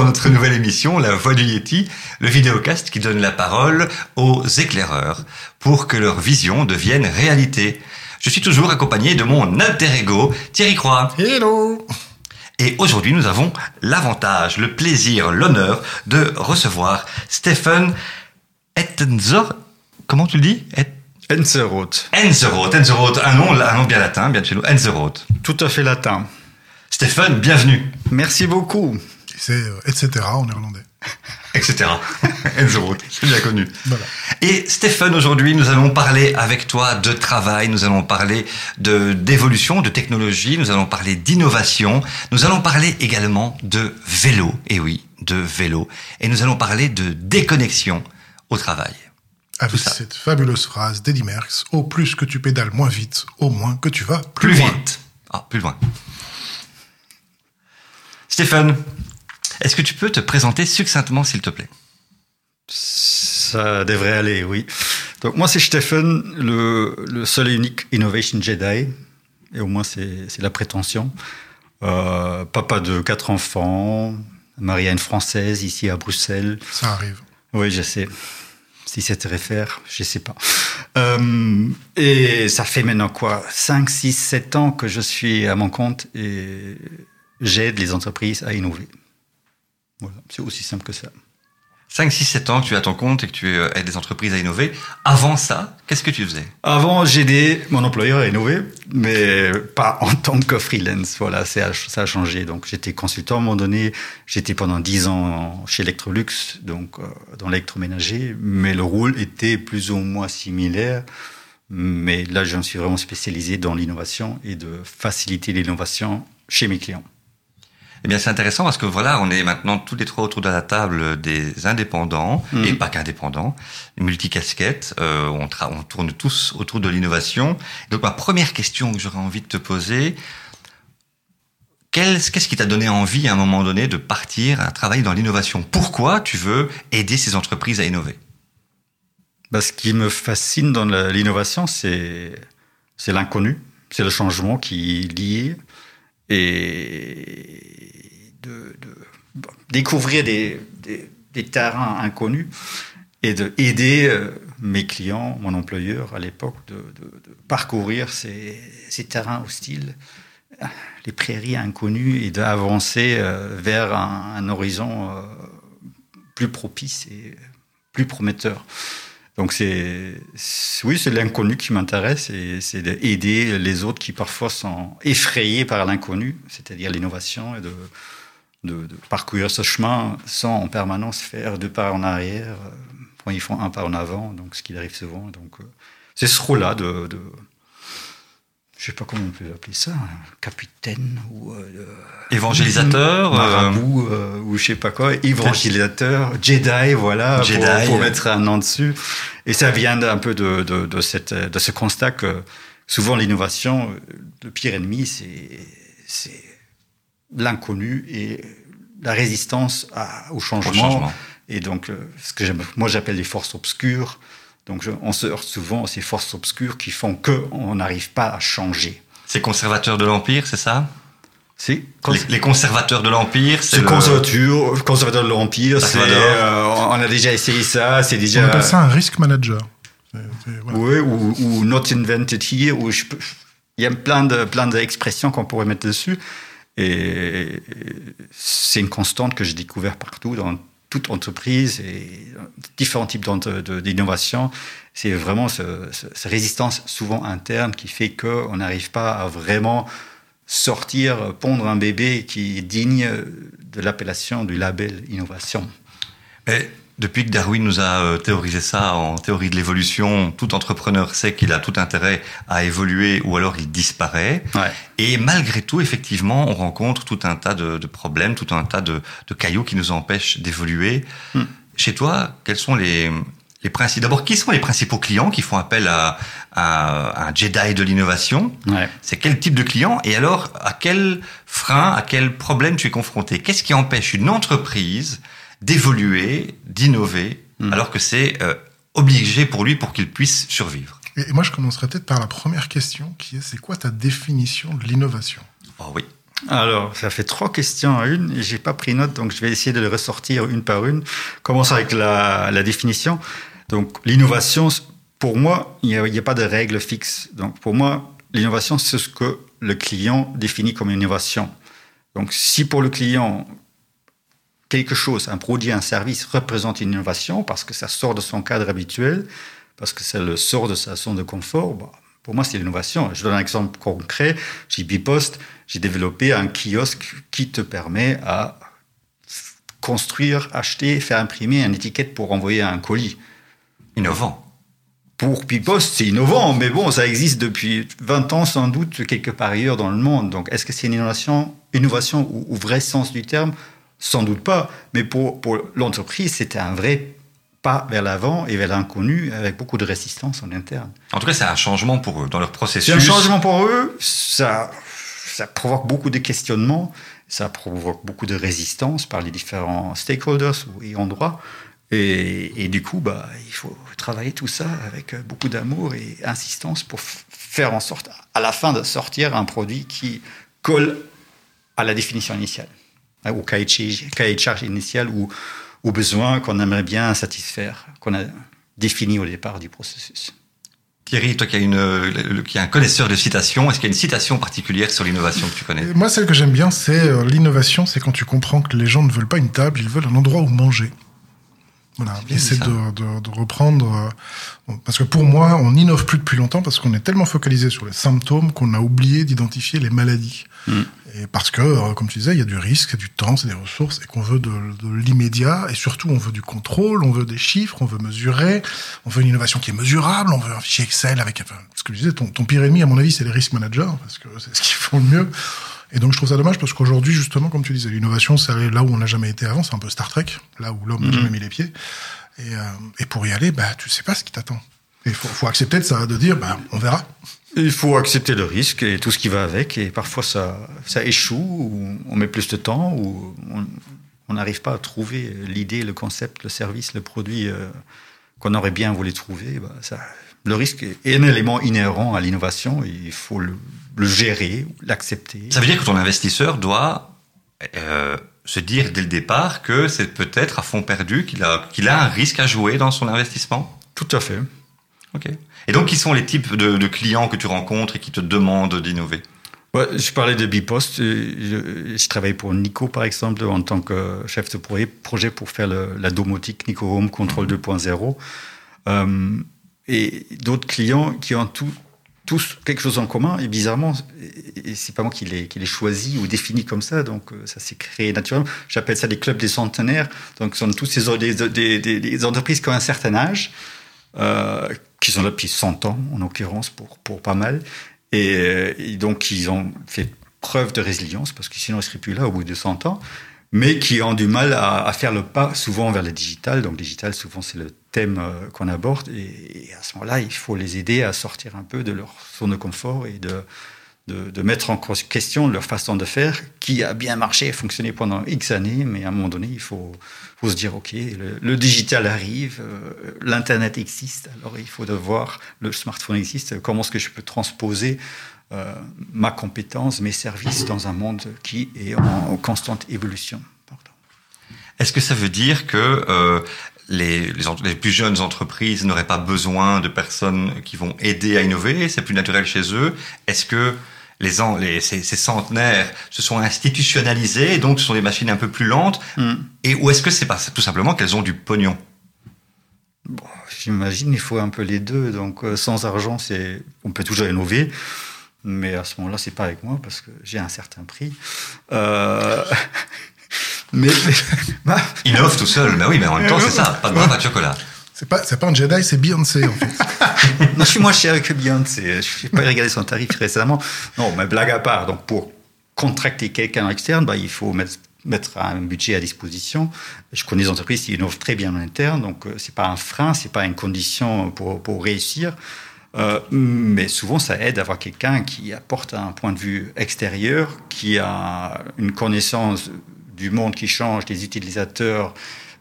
Dans notre nouvelle émission, La Voix du Yeti, le vidéocast qui donne la parole aux éclaireurs pour que leur vision devienne réalité. Je suis toujours accompagné de mon alter ego, Thierry Croix. Hello Et aujourd'hui, nous avons l'avantage, le plaisir, l'honneur de recevoir Stephen Ettenzor. Comment tu le dis? Et- Enzeroth. Enzeroth, Enzeroth, un nom, un nom bien latin, bien de chez nous, Enzeroth. Tout à fait latin. Stephen, bienvenue, Merci beaucoup. C'est euh, etc. en néerlandais. etc. C'est bien connu. Voilà. Et Stéphane, aujourd'hui, nous allons parler avec toi de travail, nous allons parler de d'évolution, de technologie, nous allons parler d'innovation, nous allons parler également de vélo, et oui, de vélo, et nous allons parler de déconnexion au travail. Avec cette fabuleuse phrase d'Eddie Merckx, au plus que tu pédales moins vite, au moins que tu vas plus, Plus, loin. vite. Ah, plus loin. Stéphane, est-ce que tu peux te présenter succinctement, s'il te plaît? Ça devrait aller, oui. Donc moi, c'est Stephen, le, le seul et unique Innovation Jedi. Et au moins, c'est la prétention. Euh, papa de quatre enfants, marié à une Française ici à Bruxelles. Ça arrive. Oui, je sais. Si c'était réfère, je sais pas. Euh, et ça fait maintenant quoi? 5, 6, 7 ans que je suis à mon compte et j'aide les entreprises à innover. Voilà, c'est aussi simple que ça. 5, 6, 7 ans que tu à ton compte et que tu euh, aides les entreprises à innover. Avant ça, qu'est-ce que tu faisais? Avant, j'aidais mon employeur à innover, mais pas en tant que freelance. Voilà, ça a, ça a changé. Donc, j'étais consultant à un moment donné. J'étais pendant 10 ans chez Electrolux, donc euh, dans l'électroménager, mais le rôle était plus ou moins similaire. Mais là, je me suis vraiment spécialisé dans l'innovation et de faciliter l'innovation chez mes clients. Eh bien, c'est intéressant parce que voilà, on est maintenant tous les trois autour de la table des indépendants Mhm. et pas qu'indépendants, multicasquettes. Euh, on, on tourne tous autour de l'innovation. Donc, ma première question que j'aurais envie de te poser, qu'est-ce qui t'a donné envie à un moment donné de partir à travailler dans l'innovation? Pourquoi tu veux aider ces entreprises à innover? Bah, ce qui me fascine dans l'innovation, c'est c'est l'inconnu, c'est le changement qui est lié et de, découvrir des, des, terrains inconnus et de aider euh, mes clients, mon employeur à l'époque, de, parcourir ces, ces terrains hostiles, les prairies inconnues et d'avancer euh, vers un, un horizon euh, plus propice et plus prometteur. Donc c'est oui, c'est l'inconnu qui m'intéresse et c'est d'aider les autres qui parfois sont effrayés par l'inconnu, c'est-à-dire l'innovation et de, de, de parcourir ce chemin sans en permanence faire deux pas en arrière quand ils font un pas en avant, donc ce qui arrive souvent. Donc euh, c'est ce rôle-là de, de je sais pas comment on peut appeler ça, un capitaine ou euh, Évangélisateur euh, marabout euh, ou je sais pas quoi, évangélisateur, Jedi, voilà, Jedi. Pour, pour mettre un nom dessus. Et ça vient un peu de, de, de, cette, de ce constat que souvent l'innovation, euh, le pire ennemi, c'est c'est l'inconnu et la résistance à- au, changement. au changement. Et donc, euh, ce que j'aime- moi j'appelle les forces obscures. Donc, je- on se heurte souvent à ces forces obscures qui font qu'on n'arrive pas à changer. C'est conservateur de l'Empire, c'est ça? C'est les, les conservateurs de l'Empire, c'est C'est le- conservateur, conservateur de l'Empire, euh, on a déjà essayé ça, c'est On déjà. appelle ça un risk manager. Voilà. Oui, ou, ou not invented here, ou je peux- il y a plein de plein d'expressions qu'on pourrait mettre dessus. Et c'est une constante que j'ai découvert partout dans toute entreprise et différents types d'ent- de- d'innovation. C'est vraiment ce, ce- cette résistance souvent interne qui fait qu'on n'arrive pas à vraiment sortir, pondre un bébé qui est digne de l'appellation du label innovation. Depuis que Darwin nous a euh, théorisé ça en théorie de l'évolution, tout entrepreneur sait qu'il a tout intérêt à évoluer ou alors il disparaît. Ouais. Et malgré tout, effectivement, on rencontre tout un tas de, de problèmes, tout un tas de, de cailloux qui nous empêchent d'évoluer. Hmm. Chez toi, quels sont les, les principaux D'abord, qui sont les principaux clients qui font appel à, à un Jedi de l'innovation? Ouais. C'est quel type de client? Et alors, à quel frein, à quel problème tu es confronté? Qu'est-ce qui empêche une entreprise d'évoluer, d'innover, Mhm. alors que c'est euh, obligé pour lui pour qu'il puisse survivre Et, et moi, je commencerai peut-être par la première question, qui est c'est quoi ta définition de l'innovation? Oh oui. Alors, ça fait trois questions à une et j'ai pas pris note, donc je vais essayer de les ressortir une par une. Commençons avec la, la définition. Donc, l'innovation, pour moi, il n'y a, a, pas de règle fixe. Donc, pour moi, l'innovation, c'est ce que le client définit comme innovation. Donc, si pour le client, quelque chose, un produit, un service représente une innovation parce que ça sort de son cadre habituel, parce que ça le sort de sa zone de confort, bah, pour moi, c'est l'innovation. Je donne un exemple concret. Chez Bipost, j'ai développé un kiosque qui te permet à construire, acheter, faire imprimer une étiquette pour envoyer un colis. Innovant. Pour Bipost, c'est innovant, mais bon, ça existe depuis 20 ans sans doute quelque part ailleurs dans le monde. Donc, est-ce que c'est une innovation, innovation au, vrai sens du terme? Sans doute pas. Mais pour, pour l'entreprise, c'était un vrai pas vers l'avant et vers l'inconnu avec beaucoup de résistance en interne. En tout cas, c'est un changement pour eux dans leur processus. C'est un changement pour eux. Ça, ça provoque beaucoup de questionnements. Ça provoque beaucoup de résistance par les différents stakeholders et endroits. Et, et, du coup, bah, il faut travailler tout ça avec beaucoup d'amour et insistance pour faire en sorte, à la fin, de sortir un produit qui colle à la définition initiale, au cahier de charge initial ou aux besoins qu'on aimerait bien satisfaire, qu'on a définis au départ du processus. Thierry, toi qui, as une, qui es un connaisseur de citations, est-ce qu'il y a une citation particulière sur l'innovation que tu connais? Moi, celle que j'aime bien, c'est euh, l'innovation, c'est quand tu comprends que les gens ne veulent pas une table, ils veulent un endroit où manger. Voilà, de, de, de, reprendre. Euh, parce que pour moi, on n'innove plus depuis longtemps parce qu'on est tellement focalisé sur les symptômes qu'on a oublié d'identifier les maladies. Mm. Et parce que, euh, comme tu disais, il y a du risque, du temps, c'est des ressources, et qu'on veut de, de l'immédiat, et surtout on veut du contrôle, on veut des chiffres, on veut mesurer, on veut une innovation qui est mesurable, on veut un fichier Excel avec... Enfin, ce que je disais, ton, ton pire ennemi, à mon avis, c'est les risk managers, parce que c'est ce qu'ils font le mieux. Et donc je trouve ça dommage parce qu'aujourd'hui, justement, comme tu disais, l'innovation, c'est là où on n'a jamais été avant, c'est un peu Star Trek, là où l'homme n'a mm-hmm. jamais mis les pieds. Et, euh, et, pour y aller, bah, tu sais pas ce qui t'attend. Il faut, faut, accepter de ça, de dire, bah, on verra. Il faut accepter le risque et tout ce qui va avec. Et parfois, ça, ça échoue, ou on met plus de temps, ou on n'arrive pas à trouver l'idée, le concept, le service, le produit euh, qu'on aurait bien voulu trouver. Ça, le risque est un élément inhérent à l'innovation. Il faut le, le gérer, l'accepter. Ça veut dire que ton investisseur doit euh, se dire dès le départ que c'est peut-être à fond perdu, qu'il a, qu'il a un risque à jouer dans son investissement? Tout à fait. Ok. Et donc, qui sont les types de, de clients que tu rencontres et qui te demandent d'innover? Ouais, Je parlais de Bipost. Je, je, travaille pour Nico, par exemple, en tant que chef de projet, projet pour faire le, la domotique Nico Home Control mmh. 2.0. Euh, et d'autres clients qui ont tout, tous quelque chose en commun et bizarrement, et c'est pas moi qui l'ai, qui choisi ou défini comme ça, donc euh, ça s'est créé naturellement. J'appelle ça des clubs des centenaires. Donc, ce sont tous ces des, des, des, entreprises qui ont un certain âge, euh, qui sont là depuis 100 ans en l'occurrence pour, pour pas mal, et, et, donc ils ont fait preuve de résilience parce que sinon ils seraient plus là au bout de 100 ans mais qui ont du mal à, faire le pas souvent vers le digital. Donc, digital, souvent, c'est le thème euh, qu'on aborde. Et, et, à ce moment-là, il faut les aider à sortir un peu de leur zone de confort et de, de, de, mettre en question leur façon de faire, qui a bien marché et fonctionné pendant X années, mais à un moment donné, il faut, faut se dire, OK, le, digital arrive, euh, l'Internet existe, alors il faut devoir, le smartphone existe, comment est-ce que je peux transposer euh, ma compétence, mes services dans un monde qui est en, en constante évolution. Est-ce que ça veut dire que euh, les, les, les, plus jeunes entreprises n'auraient pas besoin de personnes qui vont aider à innover C'est plus naturel chez eux? Est-ce que les, les ces, ces, centenaires se sont institutionnalisés, donc ce sont des machines un peu plus lentes mm. Et ou est-ce que c'est pas tout simplement qu'elles ont du pognon? Bon, J'imagine il faut un peu les deux. Donc euh, sans argent, c'est on peut toujours innover. Mais à ce moment-là, c'est pas avec moi parce que j'ai un certain prix. Euh... mais, mais innove tout seul. Mais oui, mais en même temps, c'est ça. Pas de bras, pas de chocolat. C'est pas, pas un Jedi, c'est Beyoncé, en fait. non, je suis moins cher que Beyoncé. Je n'ai pas regardé son tarif récemment. Non, mais blague à part. Donc, pour contracter quelqu'un externe, bah, il faut mettre, un budget à disposition. Je connais des entreprises qui innovent très bien en interne. Donc, euh, c'est pas un frein, c'est pas une condition pour, pour réussir. Euh, mais souvent, ça aide d'avoir quelqu'un qui apporte un point de vue extérieur, qui a une connaissance du monde qui change, des utilisateurs,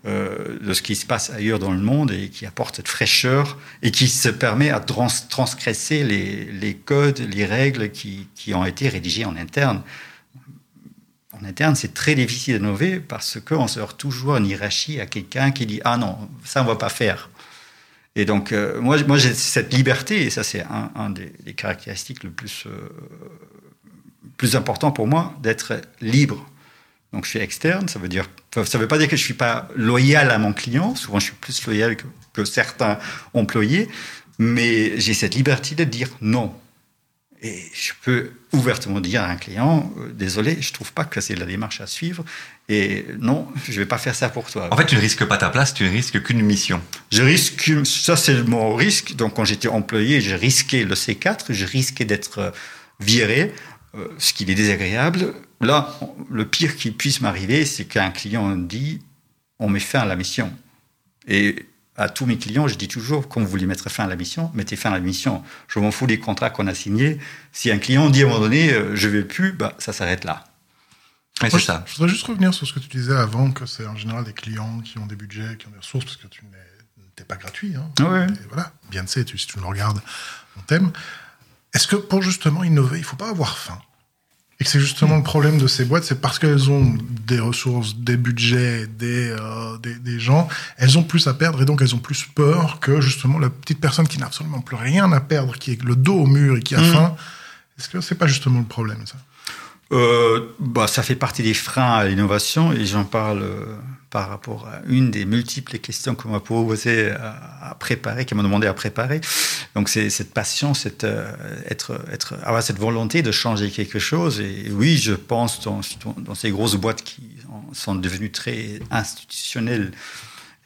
euh, de ce qui se passe ailleurs dans le monde et qui apporte cette fraîcheur et qui se permet à trans transgresser les, codes, les règles qui, qui, ont été rédigées en interne. en interne, c'est très difficile d'innover parce qu'on se heurte toujours en hiérarchie à quelqu'un qui dit Ah non, ça on va pas faire. Et donc, euh, moi, moi j'ai cette liberté, et ça, c'est un, des, caractéristiques le plus, euh, plus important pour moi, d'être libre. Donc, je suis externe, ça veut dire, ça veut pas dire que je suis pas loyal à mon client. Souvent, je suis plus loyal que, que certains employés, mais j'ai cette liberté de dire non. Et je peux ouvertement dire à un client, euh, désolé, je trouve pas que c'est la démarche à suivre. Et non, je vais pas faire ça pour toi. En fait, tu ne risques pas ta place, tu ne risques qu'une mission. Je risque, ça c'est mon risque. Donc quand j'étais employé, je risquais le C4, je risquais d'être euh, viré, euh, ce qui est désagréable. Là, le pire qui puisse m'arriver, c'est qu'un client dit, on met fin à la mission. Et à tous mes clients, je dis toujours, quand vous voulez mettre fin à la mission, mettez fin à la mission. Je m'en fous des contrats qu'on a signés. Si un client dit à un moment donné, euh, je ne vais plus, bah, ça s'arrête là. c'est ça. Je voudrais juste revenir sur ce que tu disais avant, que c'est en général des clients qui ont des budgets, qui ont des ressources, parce que tu n'es pas gratuit. Hein. voilà, bien de tu, si tu nous regardes, on t'aime. Est-ce que pour justement innover, il ne faut pas avoir faim? Et que c'est justement le problème de ces boîtes, c'est parce qu'elles ont des ressources, des budgets, des, euh, des, des, gens, elles ont plus à perdre et donc elles ont plus peur que justement la petite personne qui n'a absolument plus rien à perdre, qui est le dos au mur et qui a mmh. faim. Est-ce que c'est pas justement le problème ça? Euh, bah, ça fait partie des freins à l'innovation et j'en parle euh, par rapport à une des multiples questions qu'on m'a posé à, préparer, qui m'a demandé à préparer. Donc c'est cette passion, cette, euh, être, être, avoir cette volonté de changer quelque chose. Et oui, je pense dans, dans ces grosses boîtes qui sont devenues très institutionnelles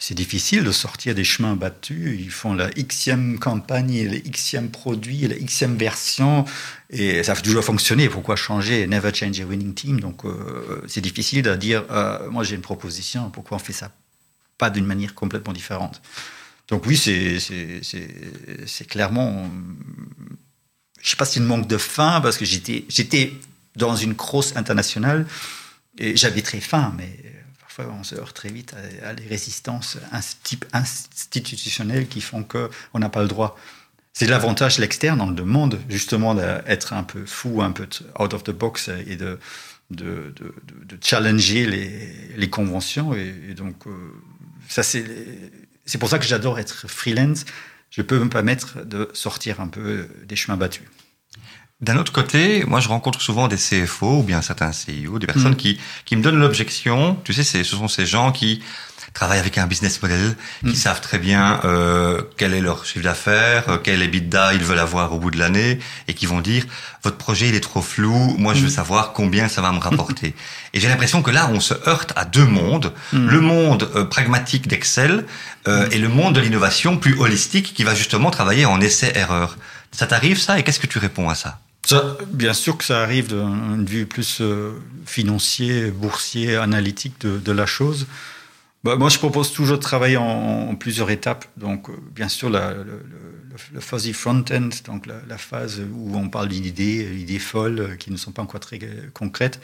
c'est difficile de sortir des chemins battus. Ils font la xème campagne, le xème produit, la xème version, et ça a toujours fonctionné. Pourquoi changer? Never change a winning team. Donc euh, c'est difficile de dire, euh, moi j'ai une proposition, pourquoi on fait ça pas d'une manière complètement différente? Donc oui, c'est clairement, je sais pas si une manque de faim parce que j'étais j'étais dans une grosse internationale et j'avais très faim, mais on se heurte très vite à, des résistances type institutionnelles qui font qu'on n'a pas le droit. C'est l'avantage l'externe, on le demande justement d'être un peu fou, un peu out of the box et de, challenger les, conventions. Et, donc, euh, c'est pour ça que j'adore être freelance. Je peux me permettre de sortir un peu des chemins battus. D'un autre côté, moi je rencontre souvent des CFO ou bien certains CIO, des personnes mm. qui, qui me donnent l'objection. Tu sais, ce sont ces gens qui travaillent avec un business model, qui mm. savent très bien euh, quel est leur chiffre d'affaires, euh, quel EBITDA ils veulent avoir au bout de l'année, et qui vont dire votre projet il est trop flou, moi je veux mm. savoir combien ça va me rapporter. et j'ai l'impression que là on se heurte à deux mondes, le monde euh, pragmatique d'Excel euh, et le monde de l'innovation plus holistique qui va justement travailler en essai-erreur. Ça t'arrive ça? Et qu'est-ce que tu réponds à ça? Bien sûr que ça arrive d'un vue plus euh, financier, boursier, analytique de, la chose. Bah, moi, je propose toujours de travailler en, plusieurs étapes. Donc, euh, bien sûr, la, le, fuzzy front-end, donc la, phase où on parle d'idées, idées folles euh, qui ne sont pas encore très concrètes.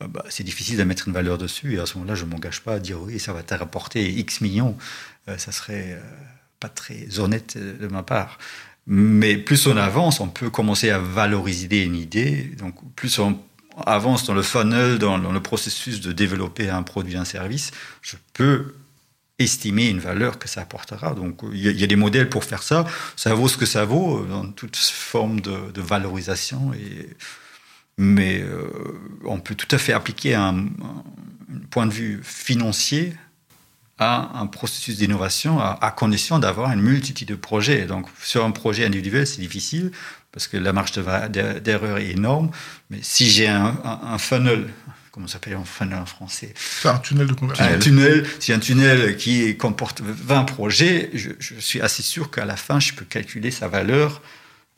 Bah, c'est difficile de mettre une valeur dessus. Et à ce moment-là, je ne m'engage pas à dire oui, ça va te rapporter X millions. ça serait pas très honnête de ma part. Mais plus on avance, on peut commencer à valoriser une idée. Donc, plus on avance dans le funnel, dans, le processus de développer un produit, un service, je peux estimer une valeur que ça apportera. Donc, il y, a des modèles pour faire ça. Ça vaut ce que ça vaut dans toute forme de, valorisation. Et, mais euh, on peut tout à fait appliquer un point de vue financier un processus d'innovation à, condition d'avoir une multitude de projets. Donc, sur un projet individuel, c'est difficile parce que la marge d'erreur est énorme. Mais si j'ai un, funnel, comment ça s'appelle un funnel en français? Un tunnel de conversion. Un tunnel, si un tunnel qui comporte 20 projets, je, je suis assez sûr qu'à la fin, je peux calculer sa valeur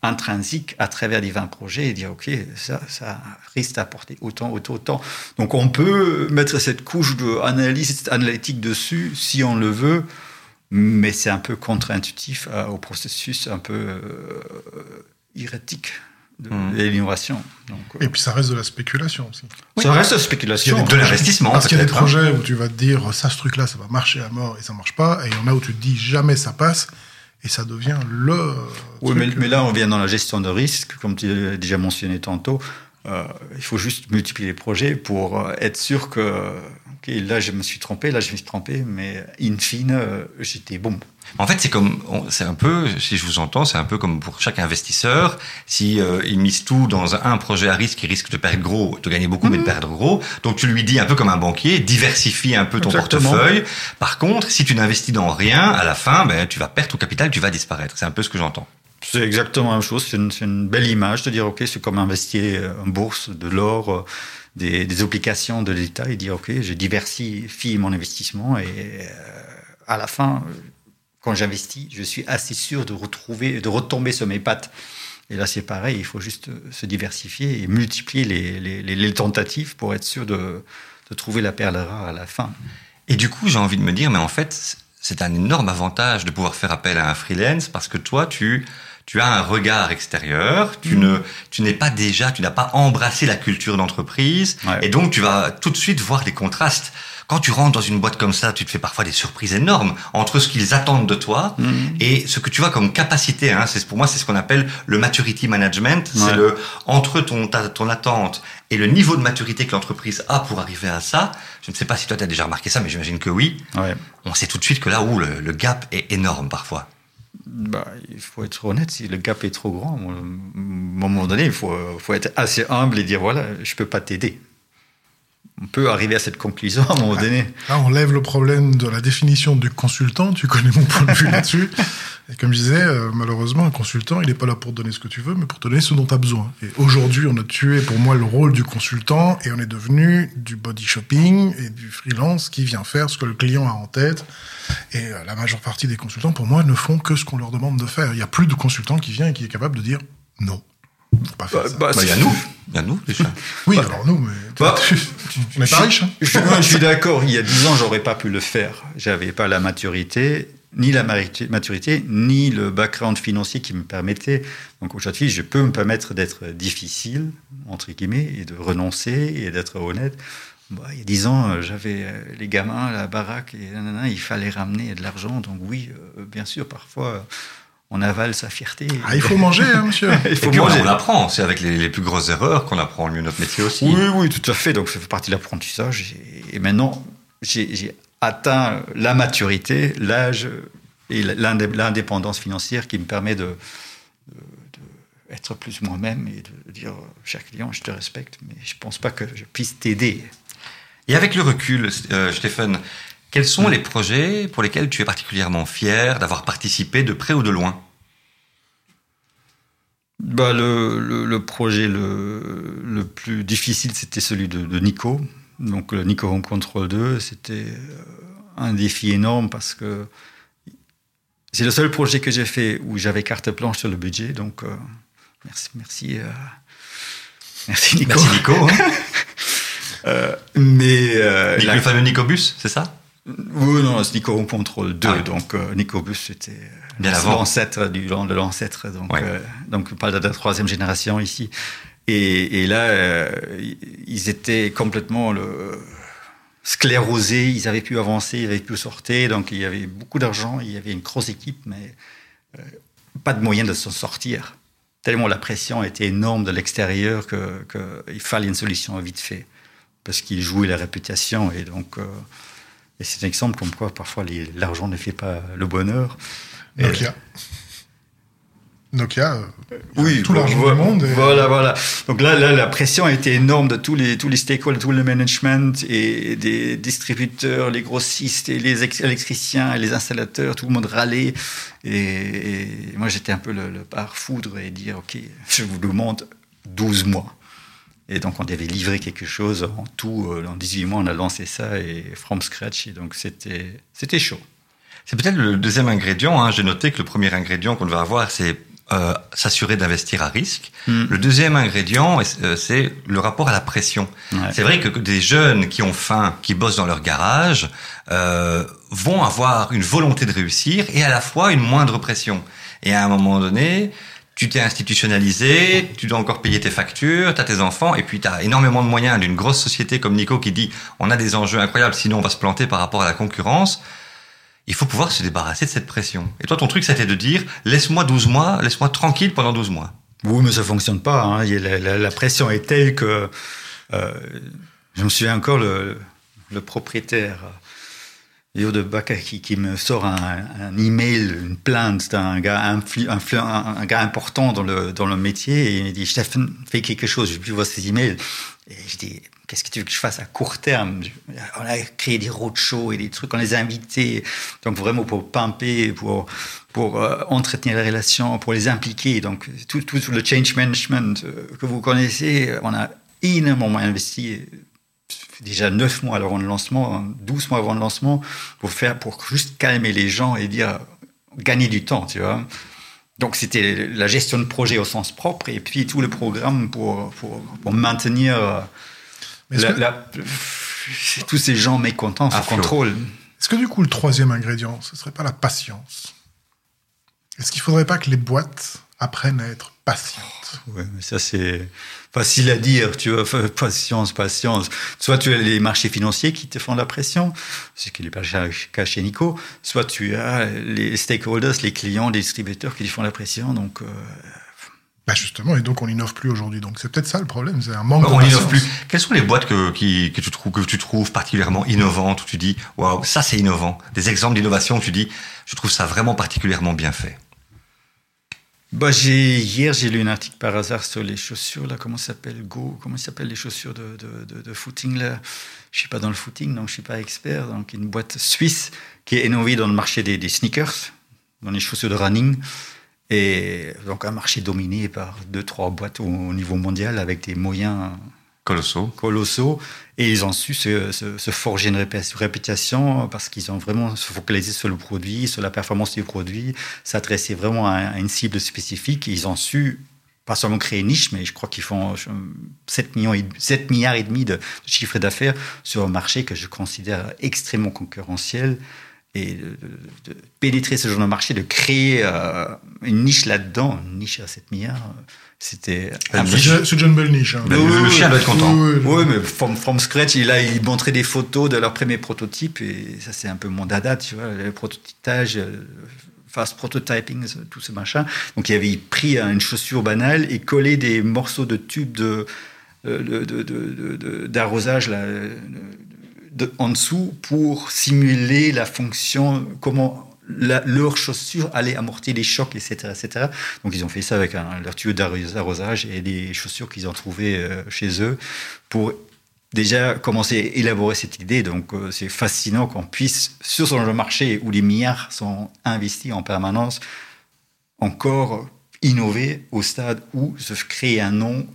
intrinsique à travers les 20 projets et dire, OK, ça, ça risque d'apporter autant, autant, autant. Donc on peut mettre cette couche d'analyse analytique dessus si on le veut, mais c'est un peu contre-intuitif euh, au processus un peu euh, erratique de mmh. l'innovation. Euh, et puis ça reste de la spéculation aussi. Ça reste de la spéculation. De l'investissement. Parce qu'il y a des hein. projets où tu vas te dire, ça, ce truc-là, ça va marcher à mort et ça marche pas. Et il y en a où tu te dis, jamais ça passe et ça devient le. Oui, mais, là, on vient dans la gestion de risque, comme tu l'as déjà mentionné tantôt. Euh, il faut juste multiplier les projets pour euh, être sûr que là je me suis trompé, là je me suis trompé, mais in fine, euh, j'étais bon. En fait, c'est comme, c'est un peu, si je vous entends, c'est un peu comme pour chaque investisseur. Si il mise tout dans un, projet à risque, il risque de perdre gros, de gagner beaucoup, mais de mhm. perdre gros. Donc tu lui dis un peu comme un banquier, diversifie un peu ton portefeuille. Par contre, si tu n'investis dans rien, à la fin, ben tu vas perdre ton capital, tu vas disparaître. C'est un peu ce que j'entends. C'est exactement la même chose. C'est une, belle image de dire, OK, c'est comme investir en bourse, de l'or, euh, des, des, obligations de l'État et dire, OK, je diversifie mon investissement et euh, à la fin, quand j'investis, je suis assez sûr de retrouver, de retomber sur mes pattes. Et là, c'est pareil, il faut juste se diversifier et multiplier les, tentatives pour être sûr de trouver la perle rare à la fin. Et du coup, j'ai envie de me dire, mais en fait, c'est un énorme avantage de pouvoir faire appel à un freelance parce que toi, tu tu as un regard extérieur, tu ne, tu n'es pas déjà, tu n'as pas embrassé la culture d'entreprise, et donc tu vas tout de suite voir des contrastes. Quand tu rentres dans une boîte comme ça, tu te fais parfois des surprises énormes entre ce qu'ils attendent de toi mm. et ce que tu vois comme capacité. Hein, c'est pour moi, c'est ce qu'on appelle le maturity management. C'est le entre ton ton attente et le niveau de maturité que l'entreprise a pour arriver à ça. Je ne sais pas si toi tu as déjà remarqué ça, mais j'imagine que oui. On sait tout de suite que là où le gap est énorme parfois bah, il faut être honnête, si le gap est trop grand, à un moment donné, il faut, faut être assez humble et dire voilà, je peux pas t'aider. On peut arriver à cette conclusion à un moment donné. Là, on lève le problème de la définition du consultant. Tu connais mon point de vue là-dessus. Et comme je disais, euh, malheureusement, un consultant, il n'est pas là pour te donner ce que tu veux, mais pour te donner ce dont tu as besoin. Et aujourd'hui, on a tué pour moi le rôle du consultant et on est devenu du body shopping et du freelance qui vient faire ce que le client a en tête. Et euh, la majeure partie des consultants, pour moi, ne font que ce qu'on leur demande de faire. Il n'y a plus de consultant qui vient et qui est capable de dire non. Faut pas faire bah, ça. Bah, il y a nous. Il y a nous. Oui, alors nous, mais. Bah, on n'est pas riche. Hein. Je, je suis d'accord. Il y a dix ans, j'aurais pas pu le faire. J'avais pas la maturité ni la maturité, ni le background financier qui me permettait. Donc aujourd'hui, je peux me permettre d'être difficile, entre guillemets, et de renoncer et d'être honnête. Bah, il y a dix ans, j'avais euh, les gamins, la baraque, et il fallait ramener de l'argent. Donc oui, euh, bien sûr, parfois, on avale sa fierté. Ah, il faut manger, hein, monsieur. il faut manger. On apprend. C'est avec les, plus grosses erreurs qu'on apprend mieux notre métier aussi. Oui, oui, tout à fait. Donc ça fait partie de l'apprentissage. Et maintenant, j'ai atteint la maturité, l'âge et l'indépendance financière qui me permet de, être plus moi-même et de dire cher client, je te respecte, mais je ne pense pas que je puisse t'aider. Et avec le recul, euh, Stéphane, quels sont les projets pour lesquels tu es particulièrement fier d'avoir participé de près ou de loin? Bah, le, projet le, le, plus difficile, c'était celui de, de Nico. Donc le Nico Home Control 2, c'était euh, un défi énorme parce que c'est le seul projet que j'ai fait où j'avais carte blanche sur le budget. Donc euh, merci, merci, euh, merci Nico. Merci Nico. Hein. mais le fameux Nicobus, c'est ça? Oui, non, c'est Nico Control 2. Ah donc Nicobus, c'était l'ancêtre du de l'ancêtre. Donc, donc on parle de la troisième génération ici. Et, là, euh, ils étaient complètement le, sclérosés, ils avaient pu avancer, ils avaient pu sortir, donc il y avait beaucoup d'argent, il y avait une grosse équipe, mais euh, pas de moyen de s'en sortir. Tellement la pression était énorme de l'extérieur qu'il fallait une solution vite fait, parce qu'ils jouaient la réputation, et donc... Et c'est un exemple comme quoi parfois l'argent ne fait pas le bonheur. Nokia. Nokia, euh, oui, tout l'argent du monde. Voilà, voilà. Donc là, là, la pression a été énorme de tous les, tous les stakeholders, tout le management et des distributeurs, les grossistes et les électriciens et les installateurs, tout le monde râlait. Et, moi, j'étais un peu le, le foudre et dire, OK, je vous demande 12 mois. Et donc, on devait livrer quelque chose en tout. Euh, en 18 mois, on a lancé ça et from scratch. Et donc, c'était, c'était chaud. C'est peut-être le deuxième ingrédient. Hein. J'ai noté que le premier ingrédient qu'on devait avoir, c'est euh, s'assurer d'investir à risque. Hmm. Le deuxième ingrédient, euh, c'est le rapport à la pression. C'est vrai que des jeunes qui ont faim, qui bossent dans leur garage, euh, vont avoir une volonté de réussir et à la fois une moindre pression. Et à un moment donné, tu t'es institutionnalisé, tu dois encore payer tes factures, tu as tes enfants, et puis tu as énormément de moyens d'une grosse société comme Nico qui dit on a des enjeux incroyables, sinon on va se planter par rapport à la concurrence il faut pouvoir se débarrasser de cette pression. Et toi, ton truc, c'était de dire, laisse-moi 12 mois, laisse-moi tranquille pendant 12 mois. Oui, mais ça fonctionne pas. Hein. La, pression est telle que euh, je me souviens encore le, le propriétaire Yo de Baca qui, me sort un, un email, une plainte d'un gars, important dans le, dans le métier et il me dit Stéphane, fais quelque chose, je plus voir ces emails. Et je dis qu'est-ce que tu veux que je fasse à court terme? On a créé des roadshows et des trucs, on les a invités, donc vraiment pour pimper, pour, pour euh, entretenir les relations, pour les impliquer. Donc tout, tout le change management euh, que vous connaissez, on a énormément investi déjà 9 mois avant le lancement, 12 mois avant le lancement, pour faire, pour juste calmer les gens et dire, gagner du temps, tu vois. Donc c'était la gestion de projet au sens propre et puis tout le programme pour, pour, pour maintenir la, tous ces gens mécontents sous contrôle. Est-ce que du coup le troisième ingrédient, ce serait pas la patience? Est-ce qu'il faudrait pas que les boîtes apprennent à être patientes Oui, mais ça c'est facile à dire, tu vois, patience, patience. Soit tu as les marchés financiers qui te font la pression, ce qui n'est pas le cas chez Nico, soit tu as les stakeholders, les clients, les distributeurs qui te font la pression. Donc, euh, bah justement, et donc on n'innove plus aujourd'hui. Donc c'est peut-être ça le problème, c'est un manque on de plus. Quelles sont les boîtes que, qui, que, tu trouves, que tu trouves particulièrement innovantes, où tu dis, waouh, ça c'est innovant. Des exemples d'innovation où tu dis, je trouve ça vraiment particulièrement bien fait. Bah, hier, j'ai lu un article par hasard sur les chaussures, là, comment s'appelle Go, comment s'appellent les chaussures de, de, de, footing, là? Je suis pas dans le footing, donc je suis pas expert. Donc, une boîte suisse qui est innovée dans le marché des, des sneakers, dans les chaussures de running. Et donc, un marché dominé par deux, trois boîtes au niveau mondial avec des moyens Colossaux. Colossaux. Et ils ont su se, forger une réputation parce qu'ils ont vraiment se focalisé sur le produit, sur la performance du produit, s'adresser vraiment à, une cible spécifique. Ils ont su pas seulement créer une niche, mais je crois qu'ils font 7, millions et, 7 milliards et demi de, chiffre d'affaires sur un marché que je considère extrêmement concurrentiel. Et de, pénétrer ce genre de marché, de créer euh, une niche là-dedans, une niche à 7 milliards, c'était c'est John Bell niche. Hein. le, chien doit être content. Oui, mais from, scratch, il a il montrait des photos de leur premier prototype et ça c'est un peu mon dada, tu vois, le prototypage, euh, fast prototyping, tout ce machin. Donc il avait pris une chaussure banale et collé des morceaux de tubes de d'arrosage là en dessous pour simuler la fonction comment leur chaussure allait amortir les chocs, etc., etc. Donc ils ont fait ça avec leur tuyau d'arrosage et des chaussures qu'ils ont trouvées euh, chez eux pour déjà commencer à élaborer cette idée. Donc euh, c'est fascinant qu'on puisse, sur ce marché où les milliards sont investis en permanence, encore innover au stade où se créer un nom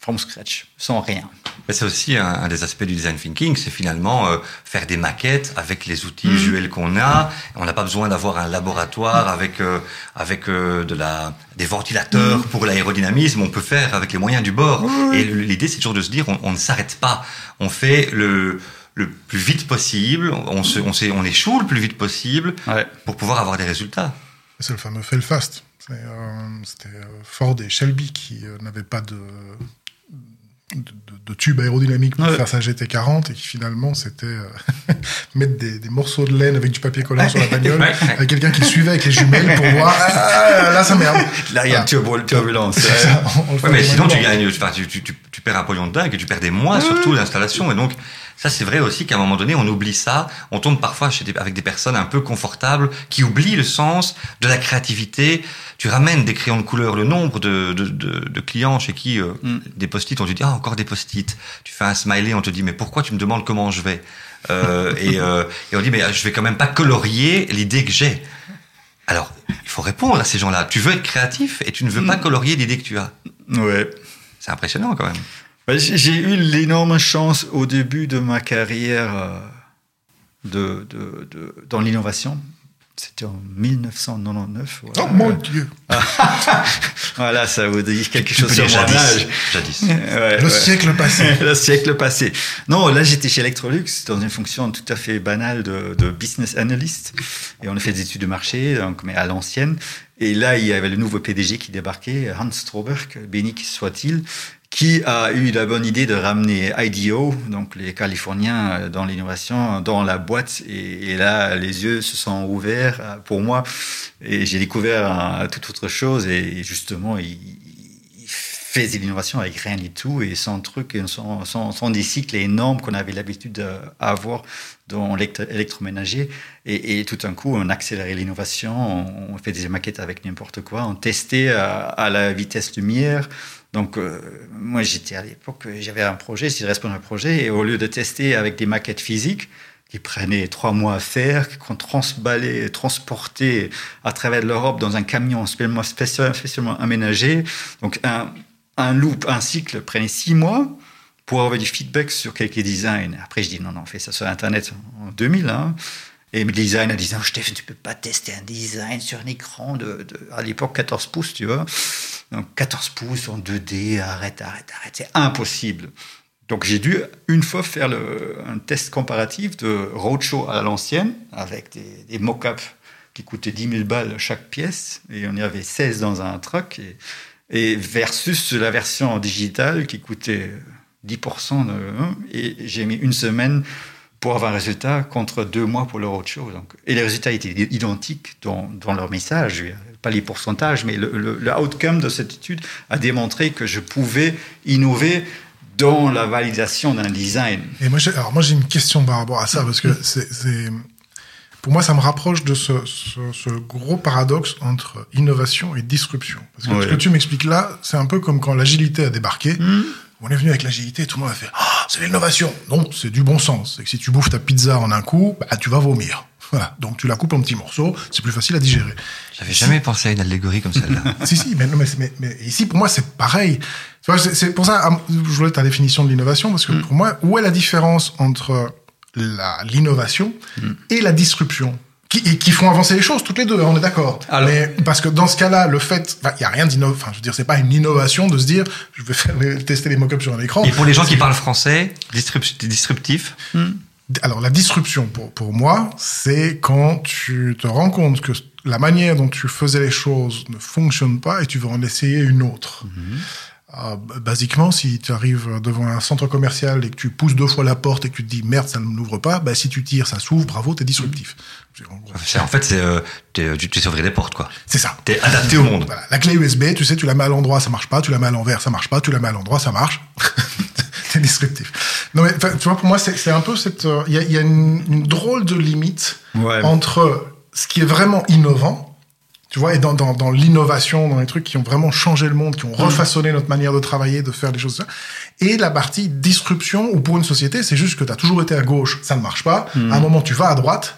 from scratch, sans rien. Mais c'est aussi un, des aspects du design thinking, c'est finalement euh, faire des maquettes avec les outils mm. visuels qu'on a. On n'a pas besoin d'avoir un laboratoire avec euh, avec euh, de la des ventilateurs mm. pour l'aérodynamisme. On peut faire avec les moyens du bord. Et l'idée, c'est toujours de se dire, on, ne s'arrête pas. On fait le le plus vite possible. On se on, on échoue le plus vite possible pour pouvoir avoir des résultats. C'est le fameux fail fast. C'était Ford et Shelby qui n'avaient pas de de, de, tubes aérodynamiques pour faire sa GT40 et qui finalement c'était euh, mettre des, des, morceaux de laine avec du papier collant sur la bagnole avec quelqu'un qui suivait avec les jumelles pour voir ah, là ça merde. Là il y a une turbulence. Ouais, mais sinon tu gagnes tu, tu, tu, tu, perds un pognon de dingue et tu perds des mois surtout l'installation. Et donc ça, c'est vrai aussi qu'à un moment donné, on oublie ça. On tombe parfois chez avec des personnes un peu confortables qui oublient le sens de la créativité. Tu ramènes des crayons de couleur, le nombre de, de, de, de clients chez qui euh, mm. des post-it, on te dit ah encore des post-it. Tu fais un smiley, on te dit mais pourquoi tu me demandes comment je vais? Euh, et, euh, et on dit mais je vais quand même pas colorier l'idée que j'ai. Alors, il faut répondre à ces gens-là. Tu veux être créatif et tu ne veux pas mm. colorier l'idée que tu as. Ouais. C'est impressionnant quand même. Bah, j'ai eu l'énorme chance au début de ma carrière euh, de, de, de dans l'innovation. C'était en 1999. Oh mon Dieu Voilà, ça vous dit quelque chose sur mon âge. Jadis. le siècle passé. le siècle passé. Non, là j'étais chez Electrolux dans une fonction tout à fait banale de, de, business analyst. Et on a fait des études de marché, donc, mais à l'ancienne. Et là, il y avait le nouveau PDG qui débarquait, Hans Stroberg, béni soit-il, qui a eu la bonne idée de ramener IDEO, donc les Californiens euh, dans l'innovation, dans la boîte. Et, là, les yeux se sont ouverts euh, pour moi et j'ai découvert toute autre chose. Et justement, il, faisait l'innovation avec rien du tout et sans truc, sans, sans, sans des cycles énormes qu'on avait l'habitude d'avoir dans l'électroménager. Et, tout d'un coup, on accélérait l'innovation, on fait des maquettes avec n'importe quoi, on testait à, la vitesse lumière. Donc, euh, moi, j'étais à l'époque, j'avais un projet, j'étais responsable d'un projet, et au lieu de tester avec des maquettes physiques, qui prenaient trois mois à faire, qu'on transballait, transportait à travers l'Europe dans un camion spécialement, spécialement aménagé. Donc, un, un loop, un cycle prenait six mois pour avoir du feedback sur quelques designs. Après, je dis non, non, on fait ça sur Internet en 2000. Hein. Et le design a dit non, Stéphane, tu peux pas tester un design sur un écran de, à l'époque 14 pouces, tu vois. Donc 14 pouces en 2D, arrête, arrête, arrête, c'est impossible. Donc j'ai dû une fois faire un test comparatif de roadshow à l'ancienne avec des, des mock-ups qui coûtaient 10 000 balles chaque pièce et on y avait 16 dans un truck. Et, versus la version digitale qui coûtait 10% de, et j'ai mis une semaine pour avoir un résultat contre deux mois pour le roadshow. Donc, et les résultats étaient identiques dans, dans leur message, pas les pourcentages, mais le, le, outcome de cette étude a démontré que je pouvais innover dans la validation d'un design. Et moi, alors moi j'ai une question par rapport à ça parce que c'est pour moi, ça me rapproche de ce, ce, ce, gros paradoxe entre innovation et disruption. Parce que ce que tu m'expliques là, c'est un peu comme quand l'agilité a débarqué. Hmm. On est venu avec l'agilité, tout le monde a fait ah, c'est l'innovation. Non, c'est du bon sens. C'est que si tu bouffes ta pizza en un coup, bah, tu vas vomir. Voilà. Donc tu la coupes en petits morceaux, c'est plus facile à digérer. J'avais jamais pensé à une allégorie comme celle-là. si si, mais, mais, mais, mais, ici pour moi c'est pareil. C'est pour ça je voulais ta définition de l'innovation parce que hmm. pour moi où est la différence entre l'innovation mm. et la disruption? Qui, qui font avancer les choses toutes les deux, on est d'accord. Mais parce que dans ce cas-là, le fait, il y a rien d'innovant. Enfin, je veux dire, c'est pas une innovation de se dire, je vais faire tester les mock-ups sur un écran. Et pour les gens qui parlent français, disruptif. Mm. Alors la disruption, pour, pour moi, c'est quand tu te rends compte que la manière dont tu faisais les choses ne fonctionne pas et tu veux en essayer une autre. Mm-hmm. Ah, basiquement, si tu arrives devant un centre commercial et que tu pousses deux fois la porte et que tu te dis merde, ça ne m'ouvre pas, bah, si tu tires, ça s'ouvre, bravo, t'es disruptif. En, fait, c'est euh, euh, tu, tu ouvrir des portes, quoi. C'est ça. T'es adapté au monde. La clé USB, tu sais, tu la mets à l'endroit, ça marche pas, tu la mets à l'envers, ça marche pas, tu la mets à l'endroit, ça marche. t'es disruptif. Non mais tu vois, pour moi, c'est un peu cette, euh, il y, a, y a une, une, drôle de limite entre ce qui est vraiment innovant tu vois, et dans, dans, dans l'innovation, dans les trucs qui ont vraiment changé le monde, qui ont mm. refaçonné notre manière de travailler, de faire des choses, et la partie disruption, où pour une société, c'est juste que tu as toujours été à gauche, ça ne marche pas, mm. à un moment tu vas à droite,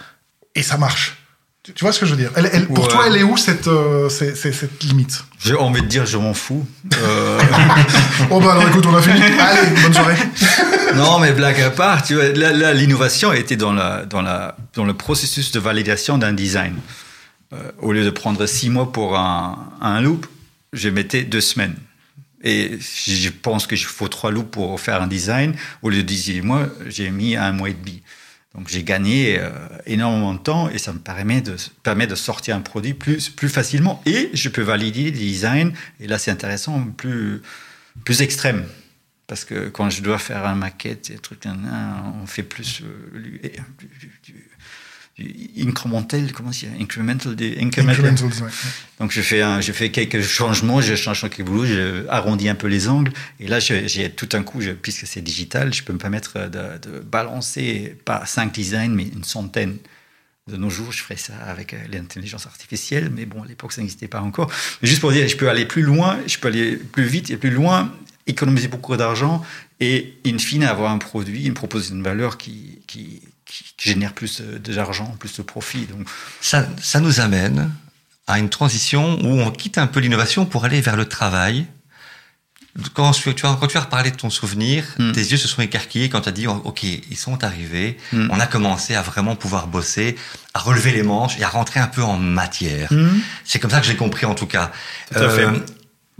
et ça marche. Tu, vois ce que je veux dire? Elle, elle, Pour toi, elle est où cette, euh, cette, cette limite? J'ai envie de dire, je m'en fous. Euh... oh bah alors écoute, on a fini. Allez, bonne soirée. non, mais blague à part, tu vois, là, l'innovation était dans, la, dans, la, dans le processus de validation d'un design. Euh, au lieu de prendre six mois pour un, loop, je mettais deux semaines. Et je pense qu'il faut trois loops pour faire un design. Au lieu de 18 mois, j'ai mis un mois et demi. Donc j'ai gagné euh, énormément de temps et ça me permet de, permet de sortir un produit plus, plus facilement. Et je peux valider des designs, et là c'est intéressant, plus, plus extrême. Parce que quand je dois faire un maquette, on fait plus, euh, incremental, comment c'est incremental. Donc je fais un, je fais quelques changements, je change quelques boulots, je arrondis un peu les angles, et là j'ai tout un coup, je, puisque c'est digital, je peux me permettre de, de, balancer pas cinq designs, mais une centaine. De nos jours, je ferais ça avec euh, l'intelligence artificielle, mais bon, à l'époque, ça n'existait pas encore. Mais juste pour dire, je peux aller plus loin, je peux aller plus vite et plus loin, économiser beaucoup d'argent et, in fine, avoir un produit, une proposition de valeur qui, qui, qui génère plus d'argent, plus de profit. Donc ça, ça nous amène à une transition où on quitte un peu l'innovation pour aller vers le travail. Quand tu, as, quand tu as reparlé de ton souvenir, hmm. tes yeux se sont écarquillés quand tu as dit OK, ils sont arrivés, hmm. on a commencé à vraiment pouvoir bosser, à relever les manches et à rentrer un peu en matière. Hmm. C'est comme ça que j'ai compris en tout cas. Tout à fait.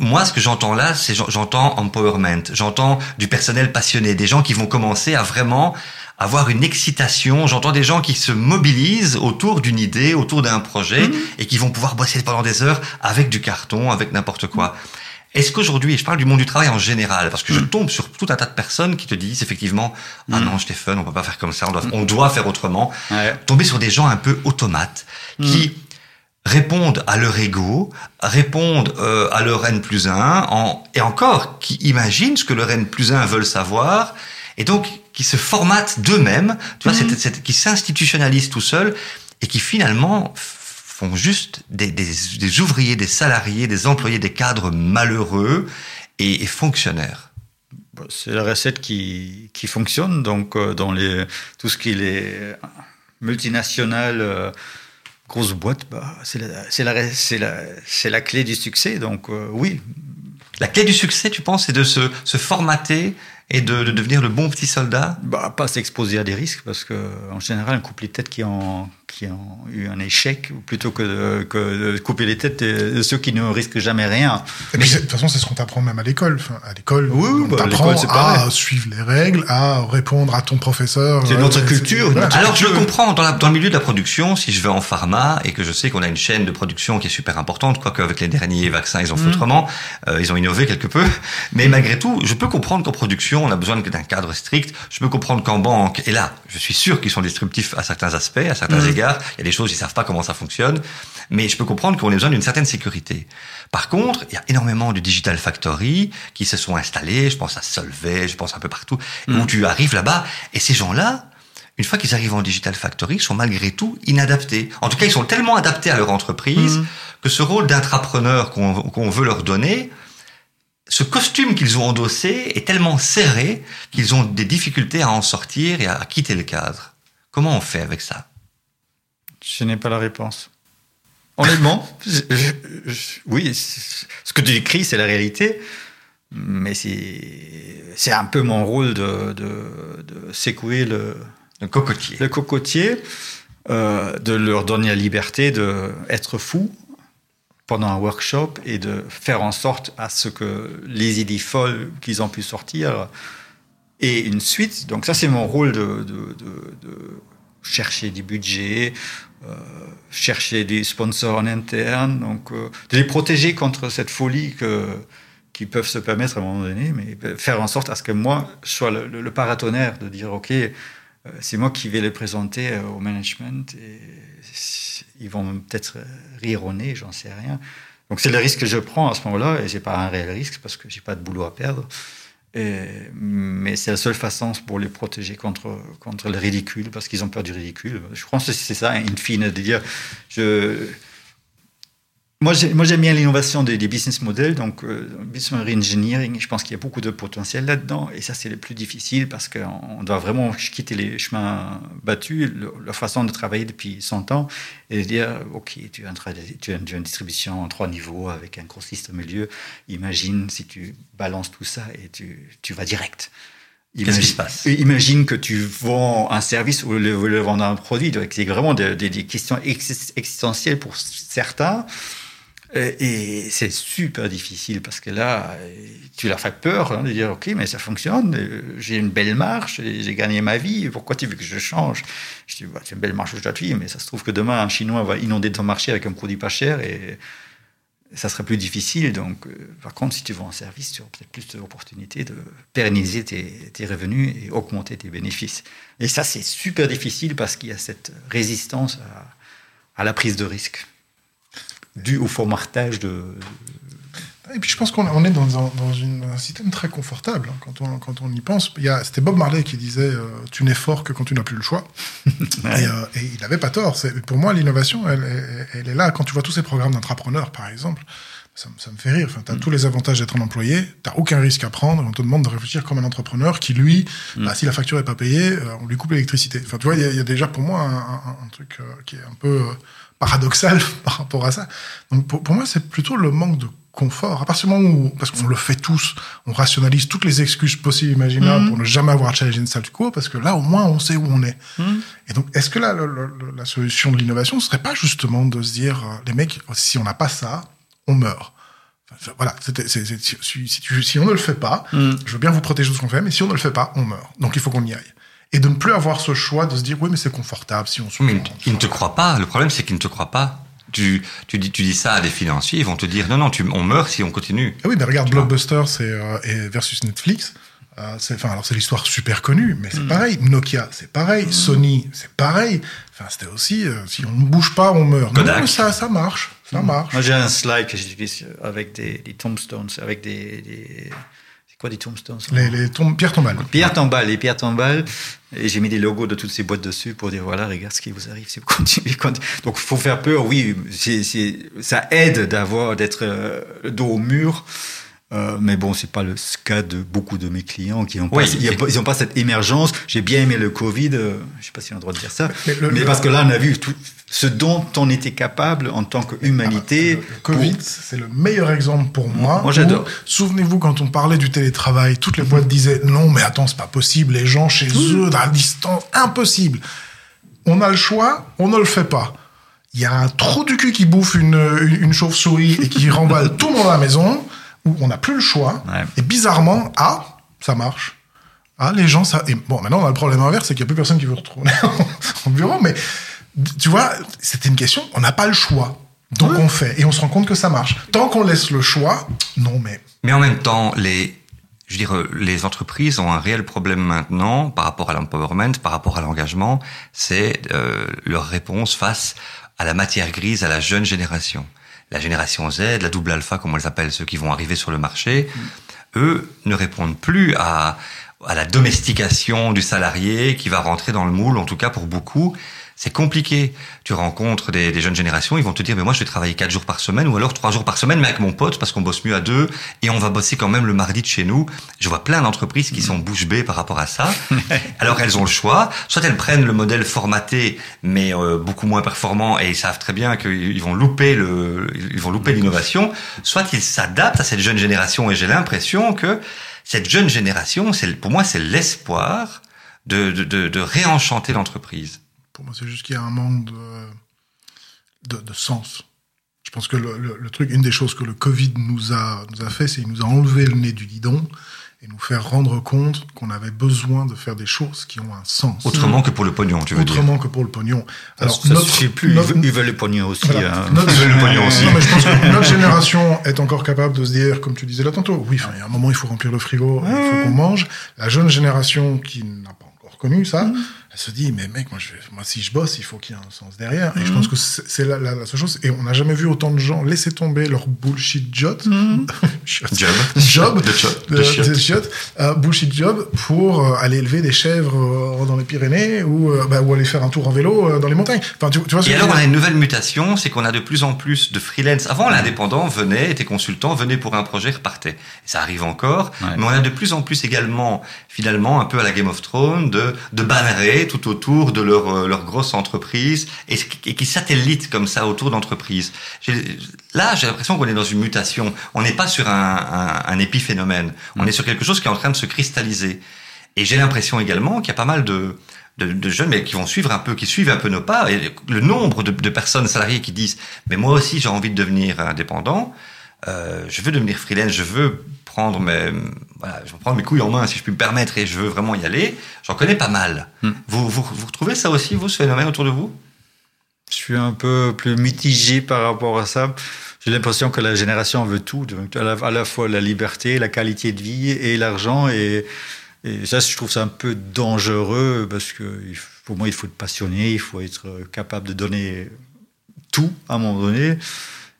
Moi, ce que j'entends là, c'est j'entends empowerment, j'entends du personnel passionné, des gens qui vont commencer à vraiment avoir une excitation. J'entends des gens qui se mobilisent autour d'une idée, autour d'un projet, mmh. et qui vont pouvoir bosser pendant des heures avec du carton, avec n'importe quoi. Est-ce qu'aujourd'hui, je parle du monde du travail en général, parce que je mmh. tombe sur tout un tas de personnes qui te disent effectivement, ah mmh. non, Stéphane, on peut pas faire comme ça, on doit, on doit faire autrement. Tomber sur des gens un peu automates, qui répondent à leur ego, répondent euh, à leur N plus 1, en, et encore, qui imaginent ce que leur N plus 1 veulent savoir, et donc qui se formatent d'eux-mêmes, tu vois, Mhm. c'est- c'est- qui s'institutionnalisent tout seuls, et qui finalement font juste des, des, des ouvriers, des salariés, des employés, des cadres malheureux et, et fonctionnaires. C'est la recette qui, qui fonctionne. Donc, euh, dans les, tout ce qui est les multinationales, euh, grosses boîtes, bah, c'est la, la, la, la clé du succès. Donc, euh, oui. La clé du succès, tu penses, c'est de se, se formater et de, de devenir le bon petit soldat? Bah, pas s'exposer à des risques parce que, en général, on coupe les têtes qui ont, qui ont eu un échec plutôt que de, que de couper les têtes de ceux qui ne risquent jamais rien. Et puis, c'est- de toute façon, c'est ce qu'on t'apprend même à l'école. Enfin, à l'école, Oui, oui, on bah, à t'apprend l'école, c'est à pareil. suivre les règles, à répondre à ton professeur. C'est notre c'est- culture, voilà. notre- Alors je le comprends, dans, la- dans le milieu de la production, si je vais en pharma et que je sais qu'on a une chaîne de production qui est super importante, quoique avec les derniers vaccins ils ont fait autrement, euh, ils ont innové quelque peu, mais malgré tout, je peux comprendre qu'en production on a besoin d'un cadre strict, je peux comprendre qu'en banque, et là je suis sûr qu'ils sont disruptifs à certains aspects, à certains égards, il y a des choses ils savent pas comment ça fonctionne, mais je peux comprendre qu'on a besoin d'une certaine sécurité. Par contre, il y a énormément de digital factory qui se sont installés, je pense à Solvay, je pense un peu partout, où tu arrives là-bas, et ces gens-là, une fois qu'ils arrivent en Digital Factory, sont malgré tout inadaptés. En tout cas, ils sont tellement adaptés à leur entreprise Mhm. que ce rôle d'intrapreneur qu'on qu'on veut leur donner, ce costume qu'ils ont endossé est tellement serré qu'ils ont des difficultés à en sortir et à quitter le cadre. Comment on fait avec ça? Je n'ai pas la réponse. Honnêtement, je- je- je- oui, ce que tu décris, c'est la réalité, mais c'est un peu mon rôle de, de, de secouer le, Le cocotier. le cocotier, euh, de leur donner la liberté d'être fou pendant un workshop et de faire en sorte à ce que les idées folles qu'ils ont pu sortir aient une suite. Donc ça, c'est mon rôle de chercher des budgets, euh, chercher des sponsors en interne, donc euh, de les protéger contre cette folie que qu'ils peuvent se permettre à un moment donné, mais faire en sorte à ce que moi sois le, le- le paratonnerre de dire ok, euh, c'est moi qui vais les présenter euh, au management et ils vont peut-être rire au nez, j'en sais rien. Donc c'est le risque que je prends à ce moment-là et c'est pas un réel risque parce que j'ai pas de boulot à perdre. Mais c'est la seule façon pour les protéger contre, contre le ridicule, parce qu'ils ont peur du ridicule. Je pense que c'est ça, in fine, de dire, je... Moi, j'ai- moi, j'aime bien l'innovation des, des business models, donc euh, business engineering, je pense qu'il y a beaucoup de potentiel là-dedans, et ça, c'est le plus difficile, parce qu'on doit vraiment quitter les chemins battus, le- la façon de travailler depuis 100 ans, et dire, OK, tu as, un tu as une, distribution en trois niveaux, avec un grossiste au milieu, imagine si tu balances tout ça et tu, tu vas direct. Qu'est-ce qui se passe? Imagine que tu vends un service ou le, le vendre un produit. Donc, C'est vraiment des, des- des questions ex- existentielles pour certains. Et, et c'est super difficile parce que là, tu leur fais peur hein, de dire Ok, mais ça fonctionne, euh, j'ai une belle marche, j'ai gagné ma vie, pourquoi tu veux que je change? Je dis bah, C'est une belle marche aujourd'hui, mais ça se trouve que demain, un Chinois va inonder ton marché avec un produit pas cher et ça serait plus difficile. Donc, euh, par contre, si tu vends un service, tu auras peut-être plus d'opportunités de pérenniser tes, revenus et augmenter tes bénéfices. Et ça, c'est super difficile parce qu'il y a cette résistance à la prise de risque due au formatage de. Et puis je pense qu'on on est dans, un- dans une- un système très confortable hein, quand, on, quand on y pense. C'était Bob Marley qui disait euh, Tu n'es fort que quand tu n'as plus le choix. Et, euh, et il n'avait pas tort. Pour moi, l'innovation, elle, elle- elle est là. Quand tu vois tous ces programmes d'entrepreneurs, par exemple, ça, me- ça me fait rire. Enfin, tu as tous les avantages d'être un employé, tu aucun risque à prendre. On te demande de réfléchir comme un entrepreneur qui, lui, bah, si la facture est pas payée, euh, on lui coupe l'électricité. Enfin, tu vois, il y, a- il y a déjà pour moi un, un- un truc euh, qui est un peu euh, paradoxal par rapport à ça. Donc pour, pour moi, c'est plutôt le manque de confort. À partir du moment où, parce qu'on le fait tous, on rationalise toutes les excuses possibles et imaginables Mhm. pour ne jamais avoir à challenger une statu quo, parce que là, au moins, on sait où on est. Et donc, est-ce que là, le- le- le- la solution de l'innovation ne serait pas justement de se dire, les mecs, si on n'a pas ça, on meurt. Enfin, voilà, c'était- c'est- c'est- si, si- si tu- si on ne le fait pas, Mhm. je veux bien vous protéger de ce qu'on fait, mais si on ne le fait pas, on meurt. Donc, il faut qu'on y aille. Et de ne plus avoir ce choix de se dire, oui, mais c'est confortable si on se Mais ils ne te croient pas. Le problème, c'est qu'ils ne te croient pas. Tu, tu, dis, tu dis ça à des financiers, ils vont te dire non, non, tu, on meurt si on continue. Ah oui, mais regarde Tu. Blockbuster c'est, euh, et versus Netflix. Euh, c'est, enfin, alors c'est l'histoire super connue, mais c'est pareil. Nokia, c'est pareil. Sony, c'est pareil. Enfin, c'était aussi, euh, si on ne bouge pas, on meurt. Kodak. Non, mais ça, ça marche, ça marche. Moi, j'ai un slide que j'utilise avec des, des tombstones, avec des, des- c'est quoi des tombstones Les, les tom- pierres tombales. Pierre tombales, les pierres tombales. Et j'ai mis des logos de toutes ces boîtes dessus pour dire voilà, regarde ce qui vous arrive si vous continuez. continuez. Donc, il faut faire peur, oui. c'est ça aide d'avoir, d'être euh, le dos au mur. Euh, mais bon, c'est pas le cas de beaucoup de mes clients qui n'ont pas, Oui. pas- ils ont pas cette émergence. J'ai bien aimé le Covid. euh, je sais pas si on a le droit de dire ça. Mais Mais, le- le- parce que là, on a vu tout ce dont on était capable en tant qu'humanité. Le, le Covid, c'est le meilleur exemple pour moi. Moi, j'adore. Souvenez-vous, quand on parlait du télétravail, toutes les boîtes disaient non, mais attends, c'est pas possible, les gens chez eux, à distance, impossible. On a le choix, on ne le fait pas. Il y a un trou du cul qui bouffe une, une, une chauve-souris et qui remballe tout le monde à la maison, où on n'a plus le choix. Ouais. Et bizarrement, ah, ça marche. Ah, les gens, ça. Et bon, maintenant, on a le problème inverse, c'est qu'il n'y a plus personne qui veut retourner au bureau, mais tu vois, c'était une question, on n'a pas le choix. Donc on fait, et on se rend compte que ça marche. Tant qu'on laisse le choix, non, mais. Mais en même temps, les, je veux dire, les entreprises ont un réel problème maintenant par rapport à l'empowerment, par rapport à l'engagement, c'est euh, leur réponse face à la matière grise, à la jeune génération. La génération Z, la double alpha, comme on les appelle, ceux qui vont arriver sur le marché, eux ne répondent plus à, à la domestication du salarié qui va rentrer dans le moule, en tout cas pour beaucoup. C'est compliqué. Tu rencontres des, des jeunes générations, ils vont te dire, mais moi je vais travailler quatre jours par semaine ou alors trois jours par semaine, mais avec mon pote parce qu'on bosse mieux à deux et on va bosser quand même le mardi de chez nous. Je vois plein d'entreprises qui sont bouche bée par rapport à ça. alors elles ont le choix. Soit elles prennent le modèle formaté, mais euh, beaucoup moins performant et ils savent très bien qu'ils vont louper le, ils vont louper l'innovation. Soit ils s'adaptent à cette jeune génération et j'ai l'impression que cette jeune génération, c'est pour moi c'est l'espoir de, de, de, de réenchanter l'entreprise. Pour moi, c'est juste qu'il y a un manque de, de, de sens. Je pense que le, le, le, truc, une des choses que le Covid nous a, nous a fait, c'est qu'il nous a enlevé le nez du guidon et nous faire rendre compte qu'on avait besoin de faire des choses qui ont un sens. Autrement mmh. que pour le pognon, tu veux Autrement dire Autrement que pour le pognon. Alors, ça notre, suffit plus. Notre, ils veulent le pognon aussi. Voilà, hein. notre, ils veulent le pognon aussi. Non, mais je pense que notre génération est encore capable de se dire, comme tu disais là tantôt, oui, il y a un moment, il faut remplir le frigo, il faut qu'on mange. La jeune génération qui n'a pas encore connu ça, mmh. Elle se dit, mais mec, moi, je, moi si je bosse, il faut qu'il y ait un sens derrière. Et mmh. je pense que c'est la, la, la, seule chose. Et on n'a jamais vu autant de gens laisser tomber leur bullshit job. Mmh. job. Job. De, job. de, de shot. Euh, bullshit job pour euh, aller élever des chèvres euh, dans les Pyrénées ou, bah, ou aller faire un tour en vélo euh, dans les montagnes. Enfin, tu, tu vois ce Et alors, on a une nouvelle mutation, c'est qu'on a de plus en plus de freelance. Avant, l'indépendant venait, était consultant, venait pour un projet, repartait. Et ça arrive encore. Ouais. Mais on a de plus en plus également, finalement, un peu à la Game of Thrones, de, de tout autour de leur, euh, leur grosse entreprise et, et qui satellitent comme ça autour d'entreprises. Là, j'ai l'impression qu'on est dans une mutation. On n'est pas sur un, un, un épiphénomène. On mmh. est sur quelque chose qui est en train de se cristalliser. Et j'ai l'impression également qu'il y a pas mal de, de, de, jeunes mais qui vont suivre un peu, qui suivent un peu nos pas. Et le nombre de, de personnes salariées qui disent mais moi aussi j'ai envie de devenir indépendant, euh, je veux devenir freelance, je veux prendre mes voilà, je prendre mes couilles en main si je puis me permettre et je veux vraiment y aller. J'en connais pas mal. Hmm. Vous, vous vous retrouvez ça aussi vous ce phénomène autour de vous? Je suis un peu plus mitigé par rapport à ça. J'ai l'impression que la génération veut tout, donc à la, à la fois la liberté, la qualité de vie et l'argent et et ça, je trouve ça un peu dangereux parce que pour moi, il faut être passionné, il faut être capable de donner tout à un moment donné.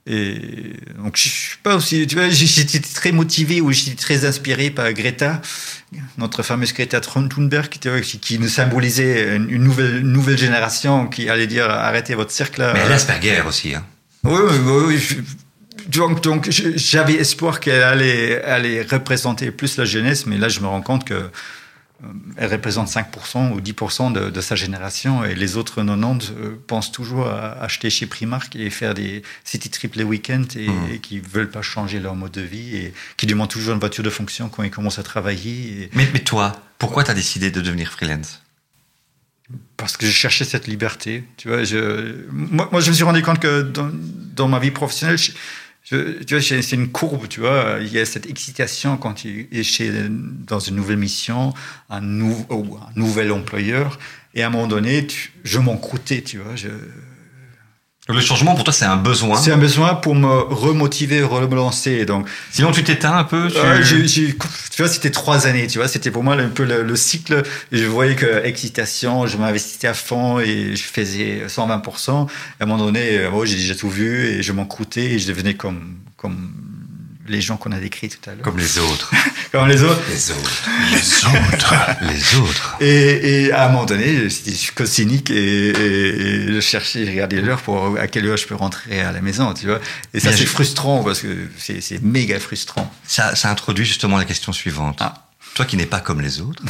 Et donc, je suis pas aussi, tu vois, j'étais très motivé ou j'étais très inspiré par Greta, notre fameuse Greta Thunberg, qui, qui nous symbolisait une nouvelle, une nouvelle génération qui allait dire arrêtez votre cercle. Mais l'Asperger aussi, hein. Oui, oui, oui. Donc, donc j'avais espoir qu'elle allait, allait représenter plus la jeunesse, mais là, je me rends compte que elle représente 5% ou 10% de, de, sa génération et les autres 90 euh, pensent toujours à acheter chez Primark et faire des city trips les week-ends et, mmh. et, qui veulent pas changer leur mode de vie et qui demandent toujours une voiture de fonction quand ils commencent à travailler. Et... Mais, mais toi, pourquoi tu as décidé de devenir freelance? Parce que je cherchais cette liberté. Tu vois, je, moi, moi, je me suis rendu compte que dans, dans ma vie professionnelle, je, je, tu vois, c'est une courbe, tu vois. Il y a cette excitation quand tu es chez, dans une nouvelle mission, un, nou, ou un nouvel employeur, et à un moment donné, tu, je m'en croûtais, tu vois. Je, Le changement pour toi c'est un besoin. C'est un besoin pour me remotiver, relancer. Donc, sinon tu t'éteins un peu. Tu... tu vois, c'était trois années. Tu vois, c'était pour moi un peu le, cycle. Je voyais que excitation, je m'investissais à fond et je faisais 120%. À un moment donné, moi euh, j'ai déjà tout vu et je m'en coûtais et je devenais comme comme les gens qu'on a décrits tout à l'heure. Comme les autres. Comme les autres. Les autres. Les autres. les autres. Et, et, à un moment donné, c'était cynique et, et, je cherchais, je regardais l'heure pour à quelle heure je peux rentrer à la maison, tu vois. Et ça, c'est frustrant parce que c'est méga frustrant. Ça, ça introduit justement la question suivante. Ah. Toi qui n'es pas comme les autres.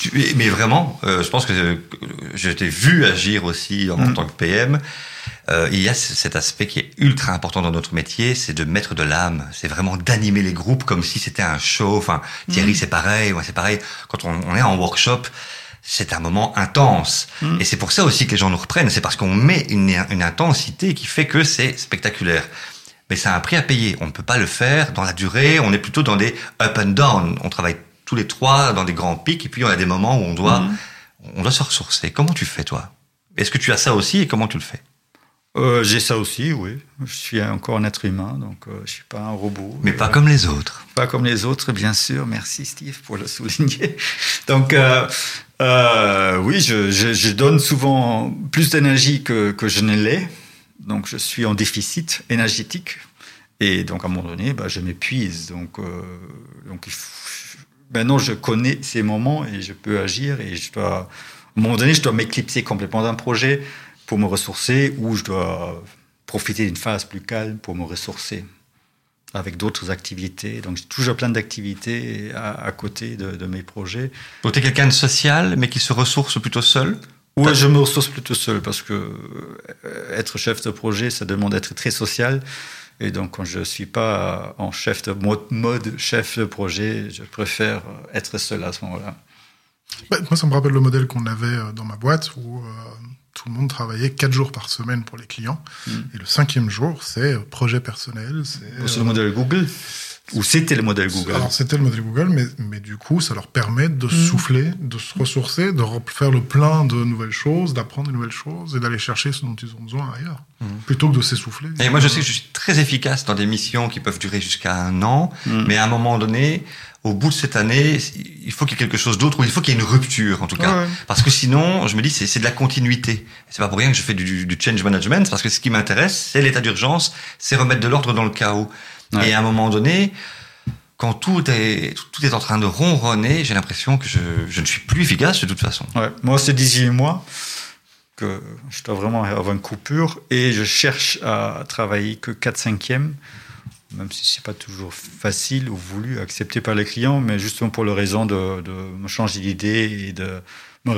Tu, mais vraiment, euh, je pense que je t'ai vu agir aussi en, mm. tant que PM. Euh, il y a cet aspect qui est ultra important dans notre métier, c'est de mettre de l'âme. C'est vraiment d'animer les groupes comme si c'était un show. Enfin, Thierry, mm. c'est pareil. Moi, c'est pareil. Quand on, on, est en workshop, c'est un moment intense. Mm. Et c'est pour ça aussi que les gens nous reprennent. C'est parce qu'on met une, une intensité qui fait que c'est spectaculaire mais c'est un prix à payer. On ne peut pas le faire dans la durée. On est plutôt dans des up and down. On travaille tous les trois dans des grands pics, et puis on a des moments où on doit, mhm. on doit se ressourcer. Comment tu fais, toi? Est-ce que tu as ça aussi, et comment tu le fais? Euh, J'ai ça aussi, oui. Je suis encore un être humain, donc euh, je suis pas un robot. Mais pas comme les autres. Pas comme les autres, bien sûr. Merci, Steve, pour le souligner. Donc, euh, euh, oui, je, je, je, donne souvent plus d'énergie que, que je ne l'ai. Donc, je suis en déficit énergétique. Et donc, à un moment donné, bah, je m'épuise. Donc, euh, donc, il faut, maintenant je connais ces moments et je peux agir et je dois, à un moment donné, je dois m'éclipser complètement d'un projet pour me ressourcer ou je dois profiter d'une phase plus calme pour me ressourcer avec d'autres activités. Donc j'ai toujours plein d'activités à, côté de, mes projets. Donc tu es quelqu'un de social mais qui se ressource plutôt seul? Oui, je me ressource plutôt seul parce que euh, être chef de projet, ça demande d'être très social. Et donc, quand je ne suis pas en chef de mode, chef de projet, je préfère être seul à ce moment-là. Bah, moi, ça me rappelle le modèle qu'on avait euh, dans ma boîte où euh, tout le monde travaillait quatre jours par semaine pour les clients. Hmm. Et le cinquième jour, c'est euh, projet personnel. C'est le modèle Google ou c'était le modèle Google Alors c'était le modèle Google, mais, mais du coup, ça leur permet de hmm. souffler, de se ressourcer, de faire le plein de nouvelles choses, d'apprendre de nouvelles choses et d'aller chercher ce dont ils ont besoin ailleurs, hmm. plutôt que de s'essouffler. Et moi, je sais que je suis très efficace dans des missions qui peuvent durer jusqu'à un an, hmm. mais à un moment donné, au bout de cette année, il faut qu'il y ait quelque chose d'autre, ou il faut qu'il y ait une rupture, en tout cas. Parce que sinon, je me dis, c'est de la continuité. C'est pas pour rien que je fais du, du change management, parce que ce qui m'intéresse, c'est l'état d'urgence, c'est remettre de l'ordre dans le chaos. Et à un moment donné, quand tout est, tout est en train de ronronner, j'ai l'impression que je, je, ne suis plus efficace de toute façon. Ouais. Moi, c'est 18 mois que je dois vraiment avoir une coupure et je cherche à travailler que 4 5 e même si c'est pas toujours facile ou voulu, accepté par les clients, mais justement pour la raison de, de me changer d'idée et de me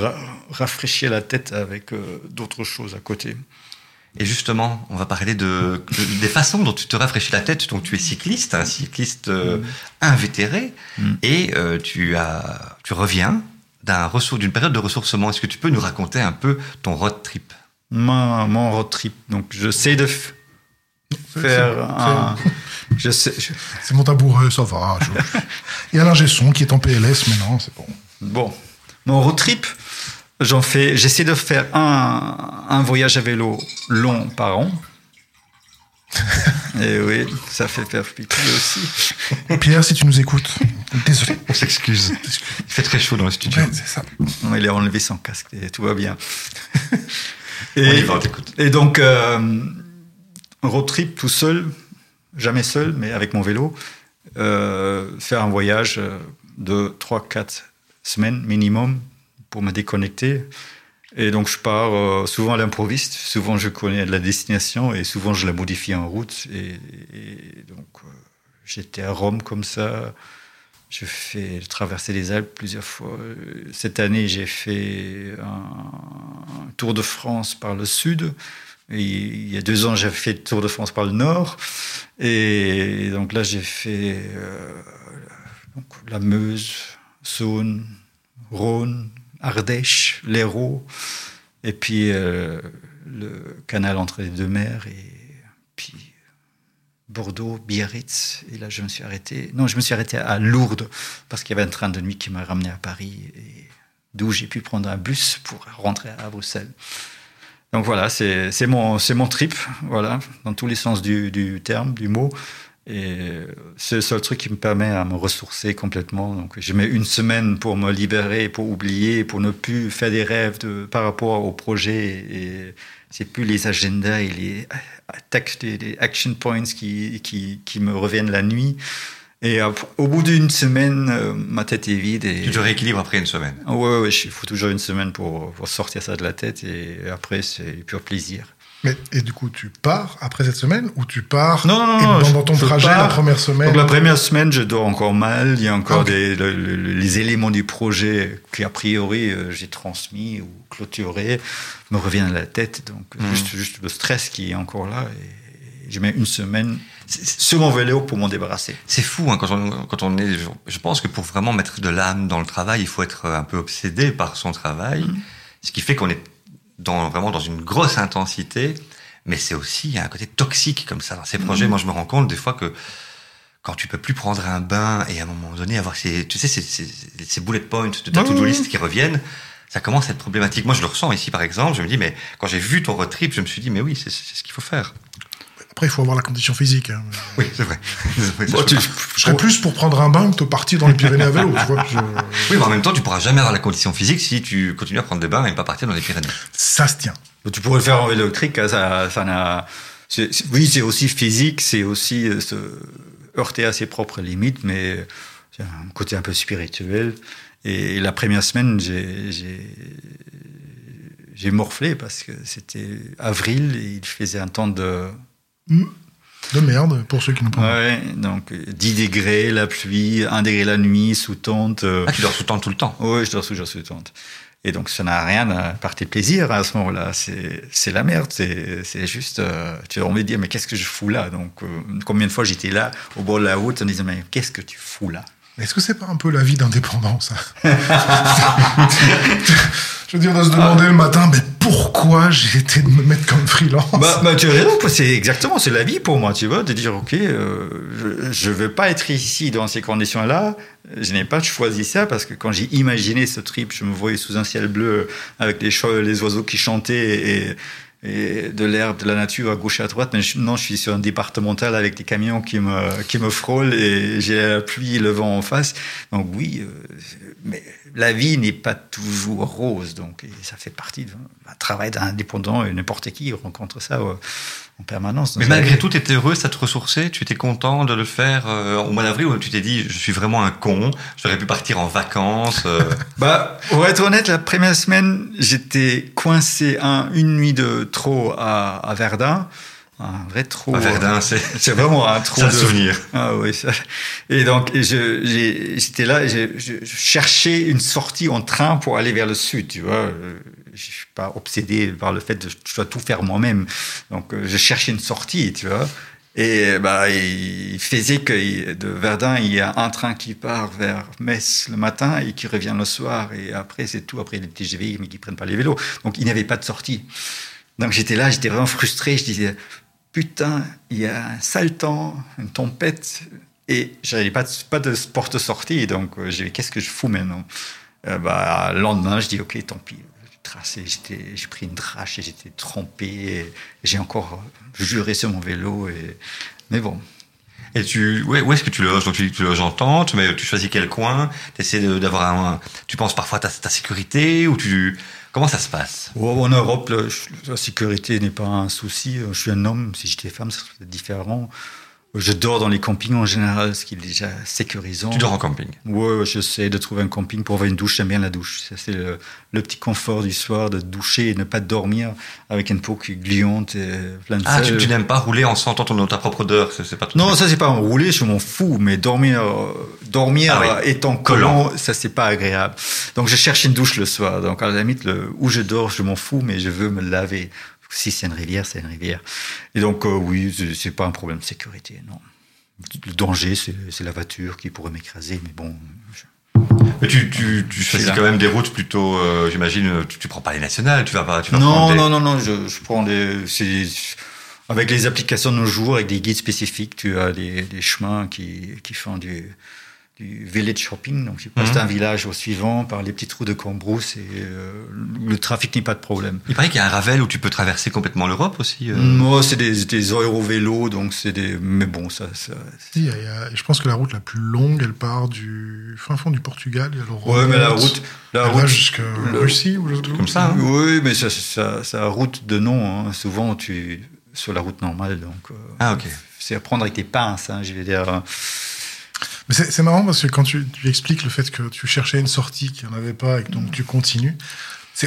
rafraîchir la tête avec euh, d'autres choses à côté. Et justement, on va parler de, des façons dont tu te rafraîchis la tête. Donc, tu es cycliste, un cycliste euh, invétéré, mm. et euh, tu as, tu reviens d'un d'une période de ressourcement. Est-ce que tu peux nous raconter un peu ton road trip? Mon, mon road trip. Donc, j'essaie de faire un. Je sais. C'est mon tabouret, ça va. Il y a l'ingé son qui est en PLS, mais non, c'est bon. Bon, mon road trip. J'en fais, j'essaie de faire un, un voyage à vélo long par an. Et oui, ça fait faire pipi aussi. Pierre, si tu nous écoutes, désolé. On s'excuse. Il fait très chaud dans le studio. c'est ça. Il a enlevé son casque et tout va bien. Et, va, et donc, euh, road trip tout seul, jamais seul, mais avec mon vélo, euh, faire un voyage de 3-4 semaines minimum pour me déconnecter. Et donc je pars euh, souvent à l'improviste, souvent je connais la destination et souvent je la modifie en route. Et, donc euh, j'étais à Rome comme ça, je fais traverser les Alpes plusieurs fois. Cette année j'ai fait un, Tour de France par le sud. Il y a deux ans j'ai fait le Tour de France par le nord. Et donc là j'ai fait euh, donc, la Meuse, Saône, Rhône, Ardèche, l'Hérault, et puis euh, le canal entre les deux mers, et puis Bordeaux, Biarritz. Et là, je me suis arrêté. Non, je me suis arrêté à Lourdes, parce qu'il y avait un train de nuit qui m'a ramené à Paris, d'où j'ai pu prendre un bus pour rentrer à Bruxelles. donc voilà, c'est mon, mon trip, voilà, dans tous les sens du, du terme, du mot. Et c'est le seul truc qui me permet à me ressourcer complètement. Donc, je mets une semaine pour me libérer, pour oublier, pour ne plus faire des rêves de, par rapport au projet. Et c'est plus les agendas et les, les action points qui, qui, qui me reviennent la nuit. Et au bout d'une semaine, euh, ma tête est vide. Et... Tu te rééquilibres après une semaine Oui, ouais, il faut toujours une semaine pour, pour, sortir ça de la tête. Et après, c'est pur plaisir. Mais, et du coup, tu pars après cette semaine ou tu pars non, non, non, et pendant ton trajet la première semaine Donc la première semaine, je dors encore mal. Il y a encore des, les éléments du projet qui, a priori, euh, j'ai transmis ou clôturé me reviennent à la tête. Donc hmm. juste, juste le stress qui est encore là. Et je mets une semaine sur mon vélo pour m'en débarrasser. C'est fou hein, quand, on, quand on est. Je pense que pour vraiment mettre de l'âme dans le travail, il faut être un peu obsédé par son travail, mm. ce qui fait qu'on est dans, vraiment dans une grosse intensité. Mais c'est aussi il y a un côté toxique comme ça dans ces projets. Mm. Moi, je me rends compte des fois que quand tu peux plus prendre un bain et à un moment donné avoir ces, tu sais, ces, ces, ces bullet points de ta to-do list qui reviennent, ça commence à être problématique. Moi, je le ressens ici, par exemple. Je me dis, mais quand j'ai vu ton road trip, je me suis dit, mais oui, c'est ce qu'il faut faire. Après, il faut avoir la condition physique. Hein. Oui, c'est vrai. je, serais plus pour prendre un bain que de partir dans les Pyrénées à vélo. Tu vois, Oui, mais en même temps, tu pourras jamais avoir la condition physique si tu continues à prendre des bains et pas partir dans les Pyrénées. Ça se tient. Tu pourrais le faire en vélo électrique, ça, ça n'a. Oui, c'est aussi physique, c'est aussi euh, se heurter à ses propres limites, mais c'est un côté un peu spirituel. Et la première semaine, j'ai morflé parce que c'était avril et il faisait un temps de de merde, pour ceux qui n'ont pas. Ouais, donc 10 degrés, la pluie, 1 degré la nuit, sous tente. Ah, tu dors sous tente tout le temps Oui, je dors sous, sous tente. Et donc, ça n'a rien à partir plaisir à ce moment-là. C'est la merde. C'est juste. Euh, tu as envie de dire, mais qu'est-ce que je fous là? Donc, euh, combien de fois j'étais là, au bord de la route, en disant, mais qu'est-ce que tu fous là? Est-ce que c'est pas un peu la vie d'indépendant, ça Je veux dire, de se demander le matin, mais pourquoi j'ai été de me mettre comme freelance bah, bah, tu as raison, c'est exactement, c'est la vie pour moi, tu vois, de dire, ok, euh, je ne veux pas être ici dans ces conditions-là, je n'ai pas choisi ça parce que quand j'ai imaginé ce trip, je me voyais sous un ciel bleu avec les, les oiseaux qui chantaient et, et de l'herbe, de la nature à gauche et à droite. Mais non, je suis sur un départemental avec des camions qui me, qui me frôlent et j'ai la pluie et le vent en face. Donc oui, euh, mais la vie n'est pas toujours rose. Donc ça fait partie d'un travail d'indépendant et n'importe qui rencontre ça en permanence. Mais malgré tout, tu étais heureux, ça te ressourçait Tu étais content de le faire euh, au mois d'avril ou tu t'es dit, je suis vraiment un con, j'aurais pu partir en vacances euh. Bah, pour être honnête, la première semaine, j'étais coincé un, une nuit de trop à, à Verdun un vrai trou. Verdun, c'est c'est vraiment un trou. de souvenir. Ah oui. Ça... Et donc j'étais là, je, je, cherchais une sortie en train pour aller vers le sud. Tu vois, je suis pas obsédé par le fait de je dois tout faire moi-même. Donc euh, je cherchais une sortie, tu vois. Et bah, il faisait que de Verdun, il y a un train qui part vers Metz le matin et qui revient le soir. Et après, c'est tout. Après, les TGV, mais qui prennent pas les vélos. Donc, il n'y avait pas de sortie. Donc, j'étais là, j'étais vraiment frustré. Je disais, putain, il y a un sale temps, une tempête. Et j'avais pas de, pas de porte-sortie. Donc, euh, j'ai qu'est-ce que je fous maintenant? Euh, bah, le lendemain, je dis, OK, tant pis j'ai pris une drache et j'étais trempé. J'ai encore juré sur mon vélo. Et... Mais bon. Et tu, où est-ce que tu loges? Donc tu, tu loges en tente, mais tu choisis quel coin? Tu essaies d'avoir un, tu penses parfois à ta, ta, sécurité ou tu, comment ça se passe? En Europe, la sécurité n'est pas un souci. Je suis un homme. Si j'étais femme, ça serait différent. Je dors dans les campings en général, ce qui est déjà sécurisant. Tu dors en camping? Oui, j'essaie de trouver un camping pour avoir une douche. J'aime bien la douche. C'est le, petit confort du soir de doucher et ne pas dormir avec une peau qui gluante et plein de Ah, tu, n'aimes pas rouler en sentant ton, ta propre odeur c'est pas Non, ça c'est pas rouler, je m'en fous, mais dormir, dormir ah étant collant, ça c'est pas agréable. Donc je cherche une douche le soir. Donc à la limite, le, où je dors, je m'en fous, mais je veux me laver. Si c'est une rivière, c'est une rivière. Et donc, euh, oui, c'est pas un problème de sécurité, non. Le danger, c'est la voiture qui pourrait m'écraser, mais bon. Mais tu, tu, tu choisis quand même des routes plutôt, euh, j'imagine, tu, tu prends pas les nationales, tu vas pas. Tu vas non, non, non, non, je, je prends des. Avec les applications de nos jours, avec des guides spécifiques, tu as des, des chemins qui, qui font du du village shopping. Donc, tu passes Mhm. d'un village au suivant par les petites routes de Cambrousse et euh, le trafic n'est pas de problème. Il paraît qu'il y a un Ravel où tu peux traverser complètement l'Europe aussi. euh. Moi, c'est des, des aérovélos, donc c'est des. Mais bon, ça. ça Si, il y a- il y a- je pense que la route la plus longue, elle part du fin fond du Portugal. Et elle ouais, mais la remonte, route. La elle va route jusqu'à le- Russie ou Comme ça. hein. Oui, mais ça, ça, ça route de nom. hein. Souvent, tu sur la route normale, donc. euh, Ah, ok. C'est à prendre avec tes pinces, hein, je vais dire. Mais c'est marrant parce que quand tu, tu expliques le fait que tu cherchais une sortie qu'il n'y en avait pas et que donc tu continues,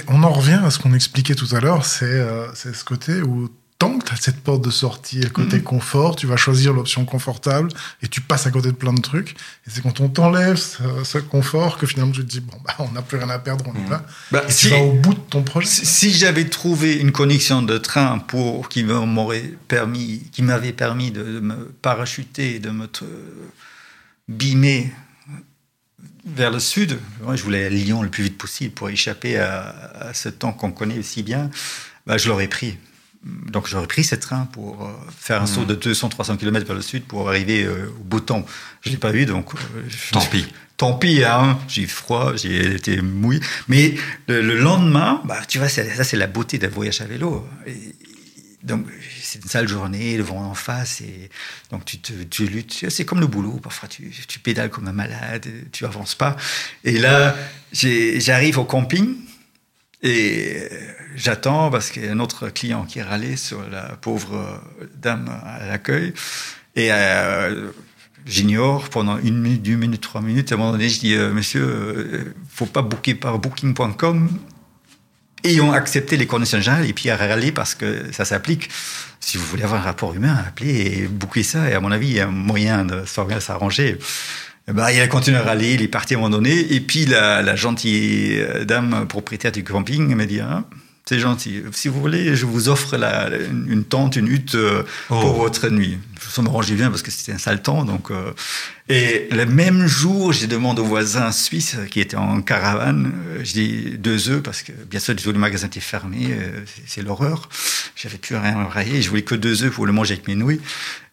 on en revient à ce qu'on expliquait tout à l'heure, c'est euh, ce côté où tant que tu as cette porte de sortie et le côté Mhm. confort, tu vas choisir l'option confortable et tu passes à côté de plein de trucs. Et c'est quand on t'enlève ce, ce confort que finalement tu te dis, bon, bah, on n'a plus rien à perdre, on y Mhm. va. Bah, Et si, tu vas au bout de ton projet. si, si j'avais trouvé une connexion de train pour qui m'aurait permis, qui m'avait permis de, me parachuter, de me bimer vers le sud, je voulais à Lyon le plus vite possible pour échapper à, à ce temps qu'on connaît si bien, bah, je l'aurais pris. Donc j'aurais pris ce train pour euh, faire un saut de 200-300 km vers le sud pour arriver euh, au beau temps. Je l'ai pas eu, donc euh, je- Tant pis. Tant pis, hein, j'ai eu froid, j'ai été mouillé. Mais le, le lendemain, bah, tu vois, ça c'est la beauté d'un voyage à vélo. Et- donc une sale journée, le vent en face, et donc tu, te, tu luttes. C'est comme le boulot, parfois tu, tu pédales comme un malade, tu avances pas. Et là, j'arrive au camping et j'attends parce qu'il y a un autre client qui râlait sur la pauvre dame à l'accueil. Et euh, j'ignore pendant une minute, deux minutes, trois minutes. À un moment donné, je dis, euh, monsieur, euh, faut pas booker par booking.com. Et ils ont accepté les conditions générales et puis à râler parce que ça s'applique. Si vous voulez avoir un rapport humain, appelez et booker ça. Et à mon avis, il y a un moyen de s'arranger. Ben, il a continué à râler, il est parti à un moment donné. Et puis la, gentille euh, dame propriétaire du camping m'a dit, ah, c'est gentil. Si vous voulez, je vous offre la, une tente, une hutte euh, Oh. pour votre nuit. Ça m'arrangeait bien parce que c'était un sale temps. Donc, euh, et le même jour, j'ai demandé au voisin suisse qui était en caravane, euh, je dis deux œufs parce que bien sûr tous les magasins étaient fermés, euh, c'est- l'horreur. J'avais plus rien à railler, je voulais que deux œufs pour le manger avec mes nouilles.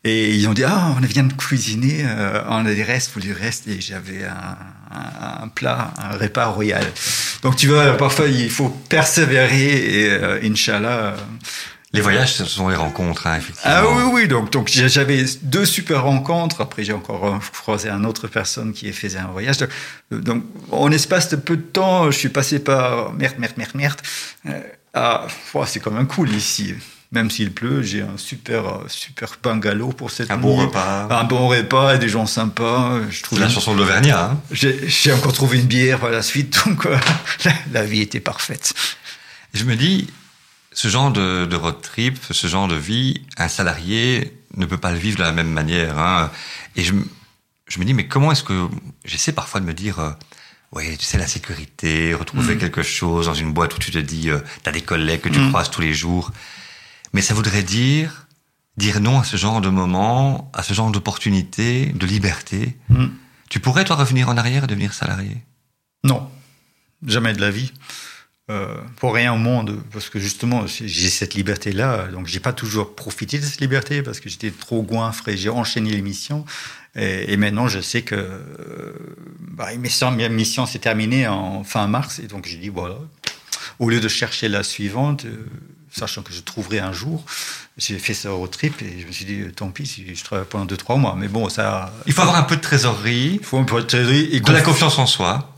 Et ils ont dit ah on vient de cuisiner, euh, on a des restes pour du reste et j'avais un, un, un plat, un repas royal. Donc tu vois parfois il faut persévérer et euh, Inch'Allah. euh, Les voyages, ce sont les rencontres, hein, effectivement. ah oui, oui, donc, donc j'avais deux super rencontres. Après, j'ai encore euh, croisé une autre personne qui faisait un voyage. Donc, euh, donc, en espace de peu de temps, je suis passé par merde, merde, merde, merde. Ah, c'est quand même cool ici. Même s'il pleut, j'ai un super, euh, super bungalow pour cette Un bon nuit. repas. Un bon repas et des gens sympas. Je trouve la chanson de l'Auvergnat. Hein. j'ai encore trouvé une bière par la suite, donc euh, la, la vie était parfaite. Je me dis, ce genre de, de road trip, ce genre de vie, un salarié ne peut pas le vivre de la même manière. Hein. Et je, me- je me dis, mais comment est-ce que... J'essaie parfois de me dire, euh, ouais, tu sais, la sécurité, retrouver Mhm. quelque chose dans une boîte où tu te dis, euh, tu as des collègues que tu Mhm. croises tous les jours. Mais ça voudrait dire dire non à ce genre de moment, à ce genre d'opportunité, de liberté. Mm. Tu pourrais, toi, revenir en arrière et devenir salarié? Non, jamais de la vie. Euh, pour rien au monde, parce que justement, j'ai cette liberté-là, donc j'ai pas toujours profité de cette liberté parce que j'étais trop goinfré, j'ai enchaîné les missions, et, et maintenant je sais que euh, bah, ma mission, ma mission s'est terminée en fin mars, et donc j'ai dit voilà, au lieu de chercher la suivante, euh, sachant que je trouverai un jour, j'ai fait ce road trip et je me suis dit tant pis si je travaille pendant 2-3 mois, mais bon, ça. Il faut avoir un peu de trésorerie, il faut un peu de trésorerie et de la conf- confiance en soi,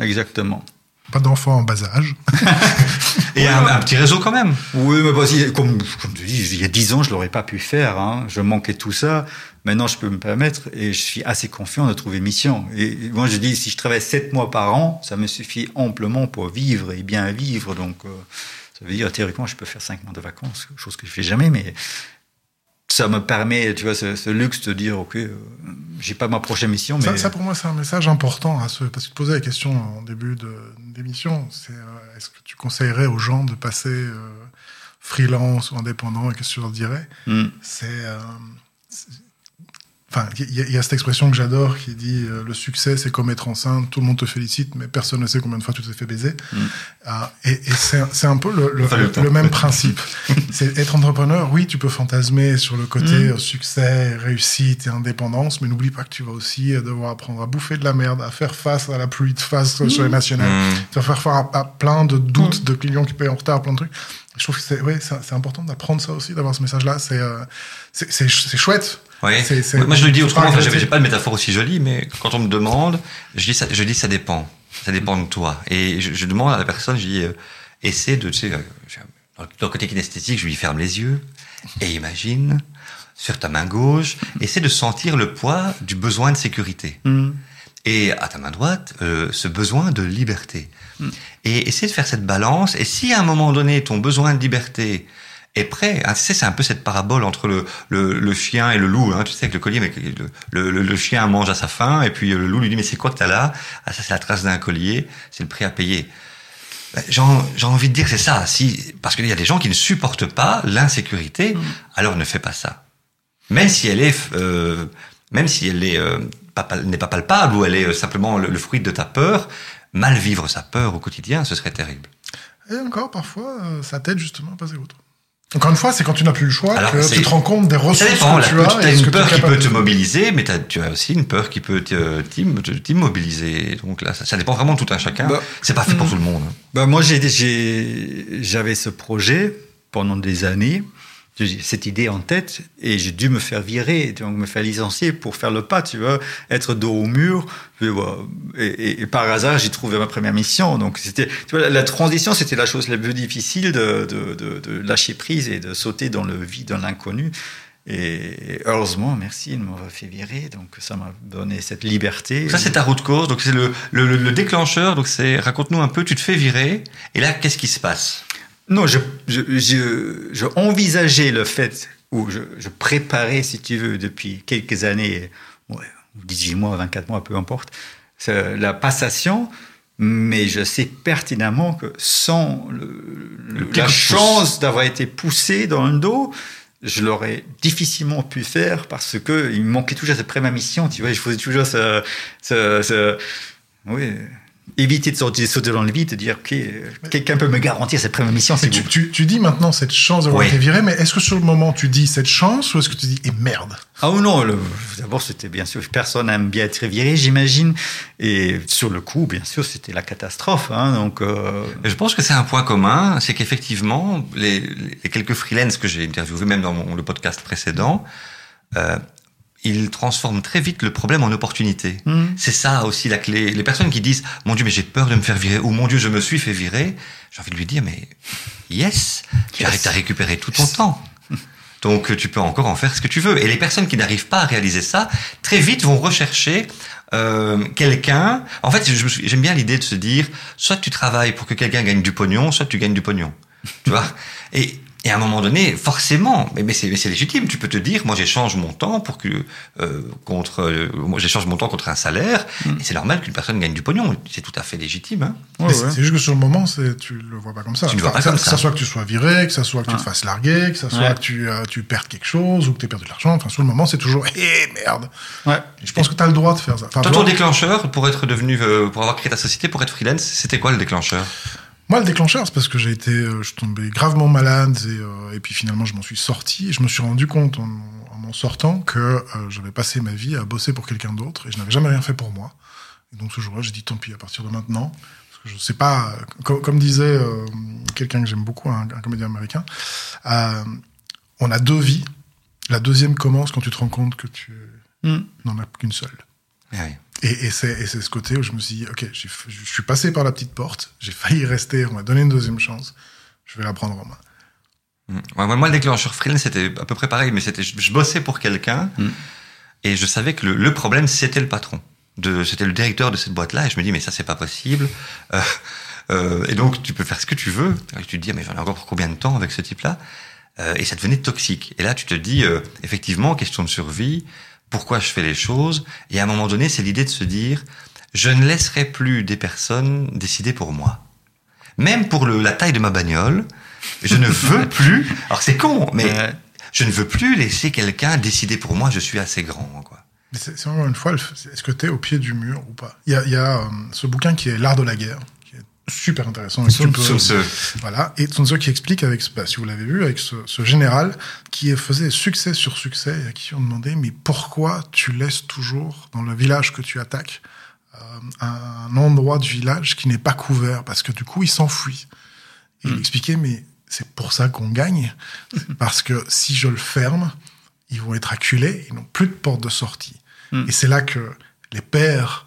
Exactement. Pas d'enfants en bas âge. et un, un petit réseau quand même. Oui, mais bah, si- comme, comme tu dis, il y a dix ans, je l'aurais pas pu faire. Hein. Je manquais tout ça. Maintenant, je peux me permettre et je suis assez confiant de trouver une mission. Et moi, je dis, si je travaille sept mois par an, ça me suffit amplement pour vivre et bien vivre. Donc, euh, ça veut dire, théoriquement, je peux faire cinq mois de vacances, chose que je fais jamais, mais ça me permet, tu vois, ce, ce luxe de dire, OK, euh, j'ai pas ma prochaine mission, mais... Ça, ça, pour moi, c'est un message important à ce, parce que tu posais la question en début d'émission. C'est euh, est-ce que tu conseillerais aux gens de passer euh, freelance ou indépendant et qu'est-ce que tu leur dirais? Hmm. C'est euh, c'est- enfin, il y, a- il y a cette expression que j'adore qui dit euh, le succès, c'est comme être enceinte, tout le monde te félicite, mais personne ne sait combien de fois tu t'es fait baiser. Ah, et et c'est un peu le, le, Enfin, le temps. le même principe. c'est être entrepreneur. Oui, tu peux fantasmer sur le côté euh, succès, réussite et indépendance, mais n'oublie pas que tu vas aussi euh, devoir apprendre à bouffer de la merde, à faire face à la pluie de face euh, sur les nationales. Mmh. Tu vas faire face à, à plein de doutes de clients qui payent en retard, plein de trucs. Je trouve que c'est ouais, important d'apprendre ça aussi, d'avoir ce message-là. C'est euh, c'est c'est Oui. Moi, je le dis autrement. Enfin, j'ai pas de métaphore aussi jolie, mais quand on me demande, je dis ça, je dis ça dépend. Ça dépend de toi. Et je, je demande à la personne, je dis, euh, essaie de, tu sais, euh, dans le- côté kinesthésique, je lui ferme les yeux et imagine sur ta main gauche, essaie de sentir le poids du besoin de sécurité. Et à ta main droite, euh, ce besoin de liberté. Et essaie de faire cette balance. Et si à un moment donné, ton besoin de liberté est prêt, hein, tu sais, c'est un peu cette parabole entre le, le, le chien et le loup. Hein, tu sais, avec le collier, mais le, le, le chien mange à sa faim, et puis le loup lui dit, mais c'est quoi que t'as là? Ah, ça c'est la trace d'un collier, c'est le prix à payer. Ben, J'ai en- j'ai envie de dire c'est ça, si parce qu'il y a des gens qui ne supportent pas l'insécurité, alors ne fais pas ça. Même si elle est, euh, même si elle est euh, n'est pas palpable ou elle est euh, simplement le, le fruit de ta peur, mal vivre sa peur au quotidien, ce serait terrible. Et encore, parfois, euh, ça t'aide justement à passer outre. Encore une fois, c'est quand tu n'as plus le choix Alors, que tu te rends compte des ressources dépend. que tu as. et ce une tu peur qui peut te mobiliser, mais tu as aussi une peur qui peut t'immobiliser. Donc là, ça, ça dépend vraiment de tout un chacun. Bah, c'est pas fait pour tout le monde. Bah, moi, j'avais ce projet pendant des années, cette idée en tête, et j'ai dû me faire virer, donc me faire licencier pour faire le pas, tu vois, être dos au mur. Et, et, et- par hasard, j'ai trouvé ma première mission. Donc, c'était, tu vois, la, transition, c'était la chose la plus difficile de, de, de, de lâcher prise et de sauter dans le vide, dans l'inconnu. Et heureusement, merci, il m'a fait virer, donc ça m'a donné cette liberté. Ça, c'est ta route cause. Donc c'est le, le- le déclencheur. Donc c'est raconte-nous un peu. Tu te fais virer, et là, qu'est-ce qui se passe? Non, je, je, je, je envisageais le fait, ou je, je préparais, si tu veux, depuis quelques années, ouais, 18 mois, 24 mois, peu importe, la passation, mais je sais pertinemment que sans le, la chance d'avoir été poussé dans le dos, je l'aurais difficilement pu faire parce que il me manquait toujours cette première mission, tu vois, je faisais toujours ce, ce, ce- oui, éviter de sortir, sauter dans le vide, de dire, ok, quelqu'un peut me garantir cette première mission, tu, vous. tu, tu dis maintenant cette chance d'avoir Oui. été viré, mais est-ce que sur le moment tu dis cette chance ou est-ce que tu dis et merde? Ah ou non, d'abord c'était bien sûr, personne n'aime bien être viré, j'imagine. Et sur le coup, bien sûr, c'était la catastrophe. Hein, donc, euh, Et je pense que c'est un point commun, c'est qu'effectivement, les, les quelques freelances que j'ai interviewés, même dans mon- le podcast précédent, euh, ils transforment très vite le problème en opportunité. Mhm. C'est ça aussi la clé. Les personnes qui disent « Mon Dieu, mais j'ai peur de me faire virer » ou « Mon Dieu, je me suis fait virer », j'ai envie de lui dire « Mais yes, tu Yes. as récupéré tout ton temps. » Donc tu peux encore en faire ce que tu veux. Et les personnes qui n'arrivent pas à réaliser ça, très vite vont rechercher euh, quelqu'un. En fait, j'aime bien l'idée de se dire, soit tu travailles pour que quelqu'un gagne du pognon, soit tu gagnes du pognon. tu vois? Et, et à un moment donné, forcément, mais, mais c'est mais c'est légitime. Tu peux te dire, moi j'échange mon temps pour que euh, contre, euh, moi j'échange mon temps contre un salaire. Et c'est normal qu'une personne gagne du pognon. C'est tout à fait légitime. Hein. ouais, Mais ouais. c'est juste que sur le moment, c'est tu le vois pas comme ça. Tu le vois pas que comme ça, ça. soit que tu sois viré, que ça soit que tu te fasses larguer, que ça soit Ouais. que tu, euh, tu perdes quelque chose ou que tu perdu de l'argent. Enfin, sur le moment, c'est toujours eh merde. ouais. Je pense que tu as le droit de faire ça. Enfin, Toi, ton déclencheur pour être devenu, euh, pour avoir créé ta société, pour être freelance, c'était quoi le déclencheur? Moi, le déclencheur, c'est parce que j'ai été, euh, je suis tombé gravement malade et, euh, et puis finalement, je m'en suis sorti et je me suis rendu compte en, en m'en sortant que euh, j'avais passé ma vie à bosser pour quelqu'un d'autre et je n'avais jamais rien fait pour moi. Et donc ce jour-là, j'ai dit tant pis à partir de maintenant. Parce que je sais pas, comme, comme disait euh, quelqu'un que j'aime beaucoup, un, un comédien américain, on a deux vies. La deuxième commence quand tu te rends compte que tu Hmm. n'en as qu'une seule. Ah oui. Et, et c'est et c'est ce côté où je me suis dit, ok, je suis passé par la petite porte, j'ai failli rester, on m'a donné une deuxième chance, je vais la prendre en main. Mm. Ouais, moi, moi, le déclencheur freelance, c'était à peu près pareil, mais c'était, je, je bossais pour quelqu'un Mm. et je savais que le, le problème, c'était le patron. C'était le directeur de cette boîte-là et je me dis, mais ça, c'est pas possible. Euh, euh, et donc, tu peux faire ce que tu veux. Et tu te dis, mais j'en ai encore pour combien de temps avec ce type-là? Euh, Et ça devenait toxique. Et là, tu te dis, euh, effectivement, question de survie, pourquoi je fais les choses Et à un moment donné, c'est l'idée de se dire, je ne laisserai plus des personnes décider pour moi. Même pour le, la taille de ma bagnole, je ne veux plus. Alors c'est con, mais Ouais. je ne veux plus laisser quelqu'un décider pour moi. Je suis assez grand, quoi. C'est c'est encore une fois, est-ce que tu es au pied du mur ou pas? Il y a, il y a, euh, ce bouquin qui est L'art de la guerre, super intéressant. et tu peux- Sun Tzu. Voilà, et Sun Tzu qui explique avec, ce- bah, si vous l'avez vu, avec ce, ce général qui faisait succès sur succès et à qui on demandait mais pourquoi tu laisses toujours dans le village que tu attaques euh, un endroit du village qui n'est pas couvert? Parce que du coup il s'enfuit. Et il expliquait mais c'est pour ça qu'on gagne parce que si je le ferme, ils vont être acculés, ils n'ont plus de porte de sortie. Mm. Et c'est là que les pères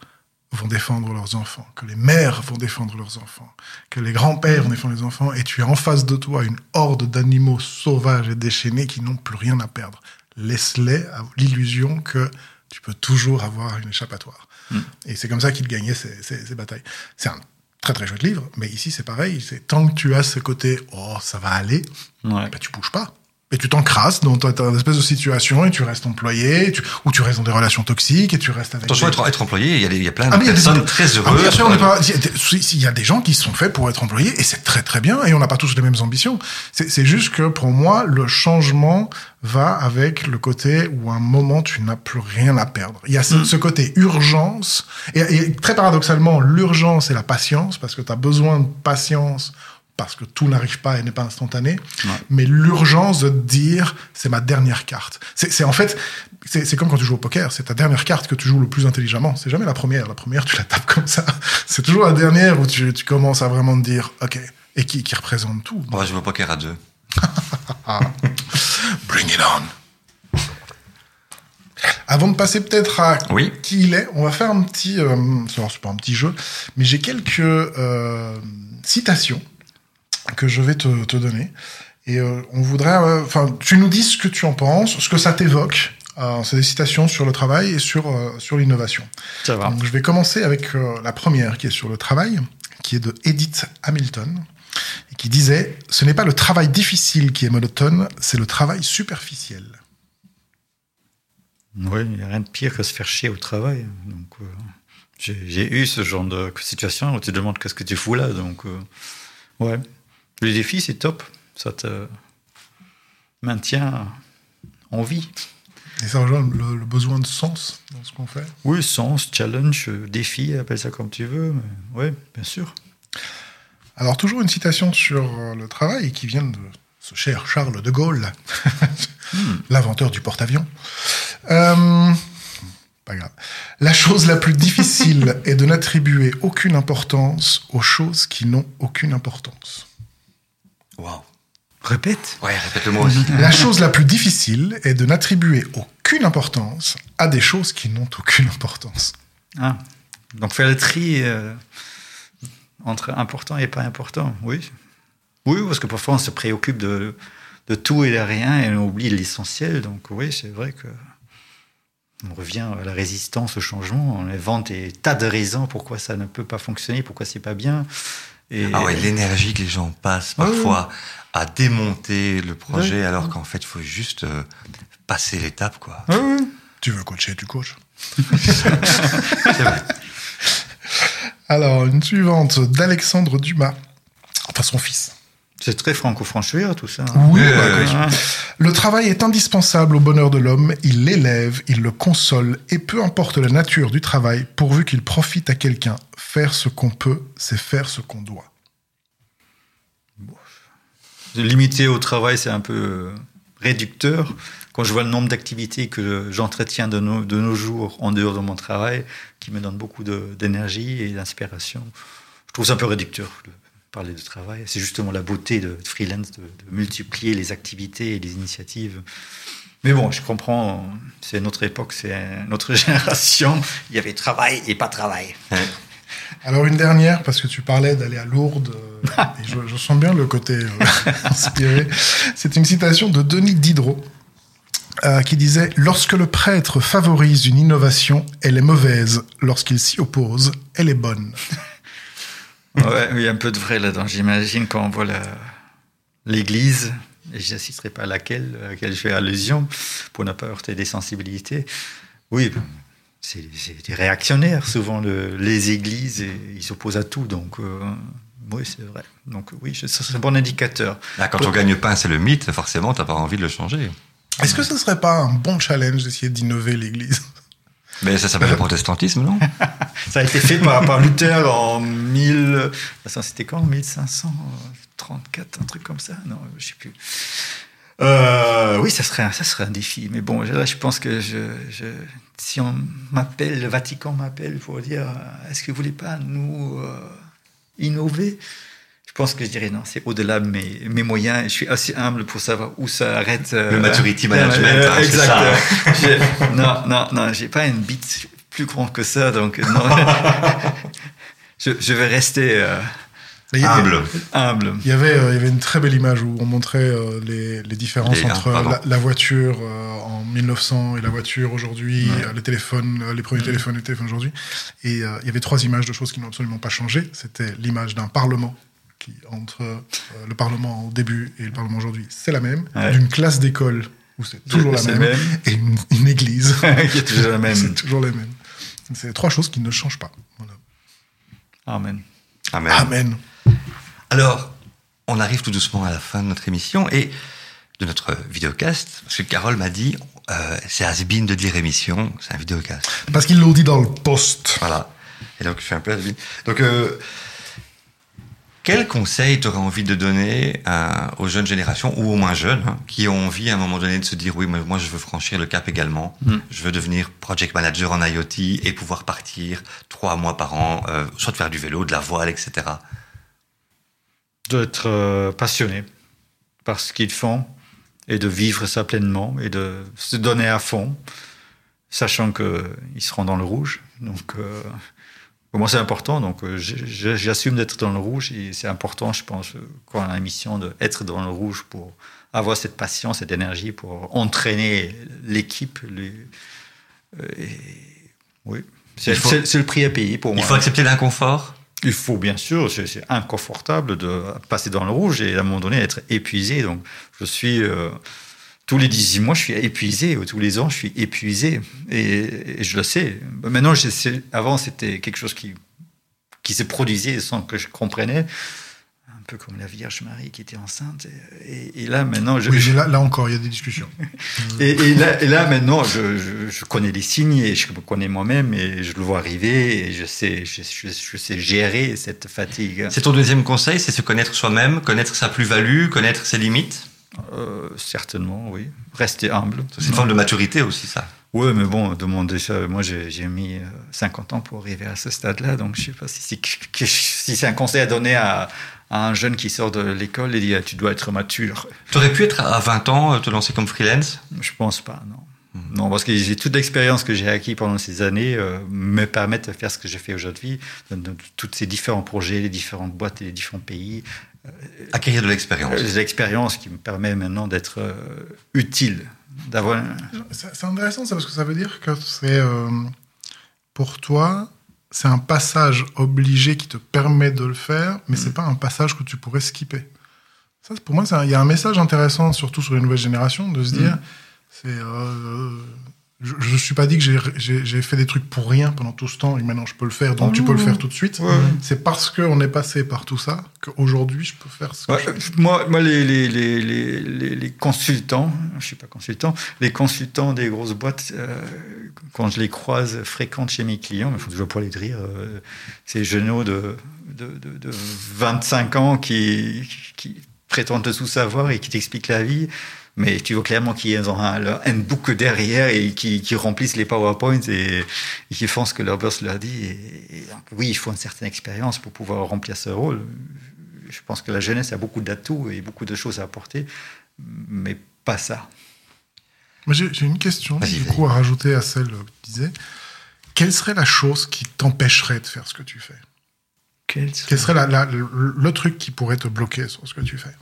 vont défendre leurs enfants, que les mères vont défendre leurs enfants, que les grands-pères vont défendre les enfants, et tu as en face de toi une horde d'animaux sauvages et déchaînés qui n'ont plus rien à perdre. Laisse-les à l'illusion que tu peux toujours avoir une échappatoire. Mm. Et c'est comme ça qu'il gagnait ces, batailles. C'est un très très chouette livre, mais ici c'est pareil, c'est tant que tu as ce côté « oh, ça va aller », Ouais. bah, tu bouges pas. Et tu t'encrasses dans ta, ta espèce de situation et tu restes employé, tu- ou tu restes dans des relations toxiques et tu restes avec. Attention, des- être, être employé, il y, a, il y a plein de Ah, des- personnes très Ah heureuses. pas. Il y a des- si- il y a des gens qui sont faits pour être employés et c'est très très bien et on n'a pas tous les mêmes ambitions. C'est juste que pour moi, le changement va avec le côté où à un moment tu n'as plus rien à perdre. Il y a ce, ce côté urgence et, et très paradoxalement, l'urgence et la patience parce que tu as besoin de patience parce que tout n'arrive pas et n'est pas instantané, Ouais. mais l'urgence de te dire c'est ma dernière carte. C'est en fait c'est comme quand tu joues au poker, c'est ta dernière carte que tu joues le plus intelligemment. C'est jamais la première. La première, tu la tapes comme ça. C'est toujours la dernière où tu, tu commences à vraiment te dire, ok, et qui, qui représente tout. On va jouer au poker à deux. Bring it on. Avant de passer peut-être à Oui. qui il est, on va faire un petit, euh, c'est pas un petit jeu, mais j'ai quelques euh, citations que je vais te, te donner. Et euh, on voudrait, euh, enfin, tu nous dis ce que tu en penses, ce que ça t'évoque. Euh, c'est des citations sur le travail et sur sur l'innovation. Ça va. Donc, je vais commencer avec la première qui est sur le travail, qui est de Edith Hamilton, et qui disait Ce n'est pas le travail difficile qui est monotone, c'est le travail superficiel. Oui, il n'y a rien de pire que se faire chier au travail. Donc, j'ai eu ce genre de situation où tu te demandes qu'est-ce que tu fous là. Donc, ouais. Le défi, c'est top. Ça te maintient en vie. Et ça rejoint le, le besoin de sens dans ce qu'on fait. Oui, sens, challenge, euh, défi, appelle ça comme tu veux. Ouais, bien sûr. Alors, toujours une citation sur euh, le travail qui vient de ce cher Charles de Gaulle, l'inventeur du porte-avions. Euh, pas grave. La chose la plus difficile est de n'attribuer aucune importance aux choses qui n'ont aucune importance. Waouh. Répète. Ouais, répète-le moi aussi. La chose la plus difficile est de n'attribuer aucune importance à des choses qui n'ont aucune importance. Ah. Donc faire le tri euh, entre important et pas important, oui. Oui, parce que parfois on se préoccupe de, de tout et de rien et on oublie l'essentiel. Donc oui, c'est vrai que on revient à la résistance au changement. On invente des tas de raisons pourquoi ça ne peut pas fonctionner, pourquoi c'est pas bien. Et Ah ouais, l'énergie que les gens passent parfois à démonter le projet alors qu'en fait, il faut juste euh, passer l'étape, quoi. Tu veux coacher, tu coaches. C'est vrai. Alors, une suivante d'Alexandre Dumas, enfin son fils. C'est très franco-franchouillard tout ça. hein. Oui, Euh, bah, oui. Hein. Le travail est indispensable au bonheur de l'homme, il l'élève, il le console, et peu importe la nature du travail, pourvu qu'il profite à quelqu'un, faire ce qu'on peut, c'est faire ce qu'on doit. Limité au travail, c'est un peu euh, réducteur. Quand je vois le nombre d'activités que j'entretiens de nos, de nos jours en dehors de mon travail, qui me donnent beaucoup d'énergie et d'inspiration, je trouve ça un peu réducteur parler de travail. C'est justement la beauté de, freelance, de, multiplier les activités et les initiatives. Mais bon, je comprends, c'est notre époque, c'est notre génération. Il y avait travail et pas travail. Alors une dernière, parce que tu parlais d'aller à Lourdes, euh, je sens bien le côté euh, inspiré. C'est une citation de Denis Diderot, euh, qui disait « Lorsque le prêtre favorise une innovation, elle est mauvaise. Lorsqu'il s'y oppose, elle est bonne. Ouais, il y a un peu de vrai là-dedans. J'imagine quand on voit la- l'église, et je n'assisterai pas à laquelle, à laquelle je fais allusion, pour ne pas heurter des sensibilités. Oui, c'est c'est des réactionnaires, souvent, le- les églises, et ils s'opposent à tout. Donc, euh, oui, c'est vrai. Donc, oui, c'est un bon indicateur. Là, quand on gagne pas, c'est le mythe, forcément, t'as pas envie de le changer. Est-ce que ce serait pas un bon challenge d'essayer d'innover l'Église? Mais ça s'appelle le protestantisme, non? Ça a été fait par, par Luther en 1000. C'était quand? 1534, un truc comme ça? Non, je sais plus. Euh, oui, ça serait, un, ça serait un défi. Mais bon, là, je pense que je, je, si on m'appelle, le Vatican m'appelle pour dire est-ce que vous voulez pas nous euh, innover? Pense que je dirais non, c'est au-delà de mes, mes, moyens. Je suis assez humble pour savoir où ça arrête. Euh, le maturity management. Hein, exact. Ça. non, non, non, j'ai pas une bite plus grande que ça, donc non. je, je, vais rester. Il humble. humble. Il y, avait, euh, il y avait une très belle image où on montrait euh, les, les, différences les, entre la, la, voiture euh, en 1900 et la voiture aujourd'hui, Ouais. les téléphones, les premiers Ouais. téléphones et les téléphones aujourd'hui. Et il y avait trois images de choses qui n'ont absolument pas changé. C'était l'image d'un parlement qui entre le parlement au début et le parlement aujourd'hui, c'est la même. Ouais. D'une classe d'école où c'est toujours la même. même. Et une, une église. qui est toujours la même. c'est toujours la même. C'est trois choses qui ne changent pas. Voilà. Amen. Amen. Amen. Alors, on arrive tout doucement à la fin de notre émission et de notre vidéocast, parce que Carole m'a dit, euh, c'est has-been de dire émission, c'est un vidéocast. Parce qu'ils l'ont dit dans le poste. Voilà. Et donc, je fais un peu has-been. Donc, euh, quel conseil tu aurais envie de donner à, aux jeunes générations, ou aux moins jeunes, hein, qui ont envie à un moment donné de se dire, oui, mais moi, je veux franchir le cap également, Mm. je veux devenir project manager en IoT et pouvoir partir trois mois par an, euh, soit de faire du vélo, de la voile, etc. D'être euh, passionné par ce qu'ils font et de vivre ça pleinement et de se donner à fond, sachant qu'ils seront dans le rouge. Donc, euh, pour moi, c'est important. Donc, euh, j'assume d'être dans le rouge et c'est important, je pense, quand on a la mission d'être dans le rouge pour avoir cette passion, cette énergie pour entraîner l'équipe. Les, euh, oui, c'est faut- le prix à payer pour moi. Il faut accepter l'inconfort? Il faut bien sûr, c'est c'est inconfortable de passer dans le rouge et à un moment donné être épuisé. Donc, je suis euh, tous les 18 mois, je suis épuisé, ou tous les ans, je suis épuisé, et, et je le sais. Maintenant, je sais- avant, c'était quelque chose qui qui se produisait sans que je comprenais, un peu comme la Vierge Marie qui était enceinte. Et, et- et là, maintenant, je, Oui, mais là, là encore, il y a des discussions. et, et là, et là, maintenant, je, je- je connais les signes et je me connais moi-même et je le vois arriver et je sais, je, je- je sais gérer cette fatigue. C'est ton deuxième conseil, c'est se connaître soi-même, connaître sa plus-value, connaître ses limites? Euh, certainement, oui. Rester humble. C'est une forme de maturité aussi, ça. Oui, mais bon, demander ça. Moi, j'ai mis euh, 50 ans pour arriver à ce stade-là, donc je sais pas si c'est si un conseil à donner à, à un jeune qui sort de l'école et dit ah, tu dois être mature. Tu aurais pu être à 20 ans, euh, te lancer comme freelance? Je pense pas, non. Non, parce que j'ai toute l'expérience que j'ai acquis pendant ces années euh, me permettent de faire ce que je fais aujourd'hui, de tous ces différents projets, les différentes boîtes et les différents pays. Acquérir de l'expérience. Euh, Les expériences qui me permettent maintenant d'être euh, utile, d'avoir. C'est intéressant ça parce que ça veut dire que c'est euh, pour toi c'est un passage obligé qui te permet de le faire, mais c'est pas un passage que tu pourrais skipper. Ça, pour moi, il y a un message intéressant, surtout sur les nouvelles générations, de se dire, c'est, euh, je, je suis pas dit que j'ai- j'ai j'ai fait des trucs pour rien pendant tout ce temps et maintenant je peux le faire, donc Oh tu peux le non. faire tout de suite. Ouais. C'est parce qu'on est passé par tout ça qu'aujourd'hui je peux faire ce que Ouais, je fais. moi, moi les, les, les, les, consultants, je suis pas consultant, les consultants des grosses boîtes, euh, quand je les croise, fréquentes chez mes clients, il faut toujours pour les rire, euh, ces genoux de, de, de, de 25 ans qui, qui prétendent tout savoir et qui t'expliquent la vie. Mais tu vois clairement qu'ils ont un, leur handbook derrière et qui, qui remplissent les PowerPoints et, et qui font ce que leur boss leur dit. Et, et donc, oui, il faut une certaine expérience pour pouvoir remplir ce rôle. Je pense que la jeunesse a beaucoup d'atouts et beaucoup de choses à apporter, mais pas ça. J'ai une question, du coup, à rajouter à celle que tu disais. Quelle serait la chose qui t'empêcherait de faire ce que tu fais? Quel Quel serait la- la- le, le truc qui pourrait te bloquer sur ce que tu fais?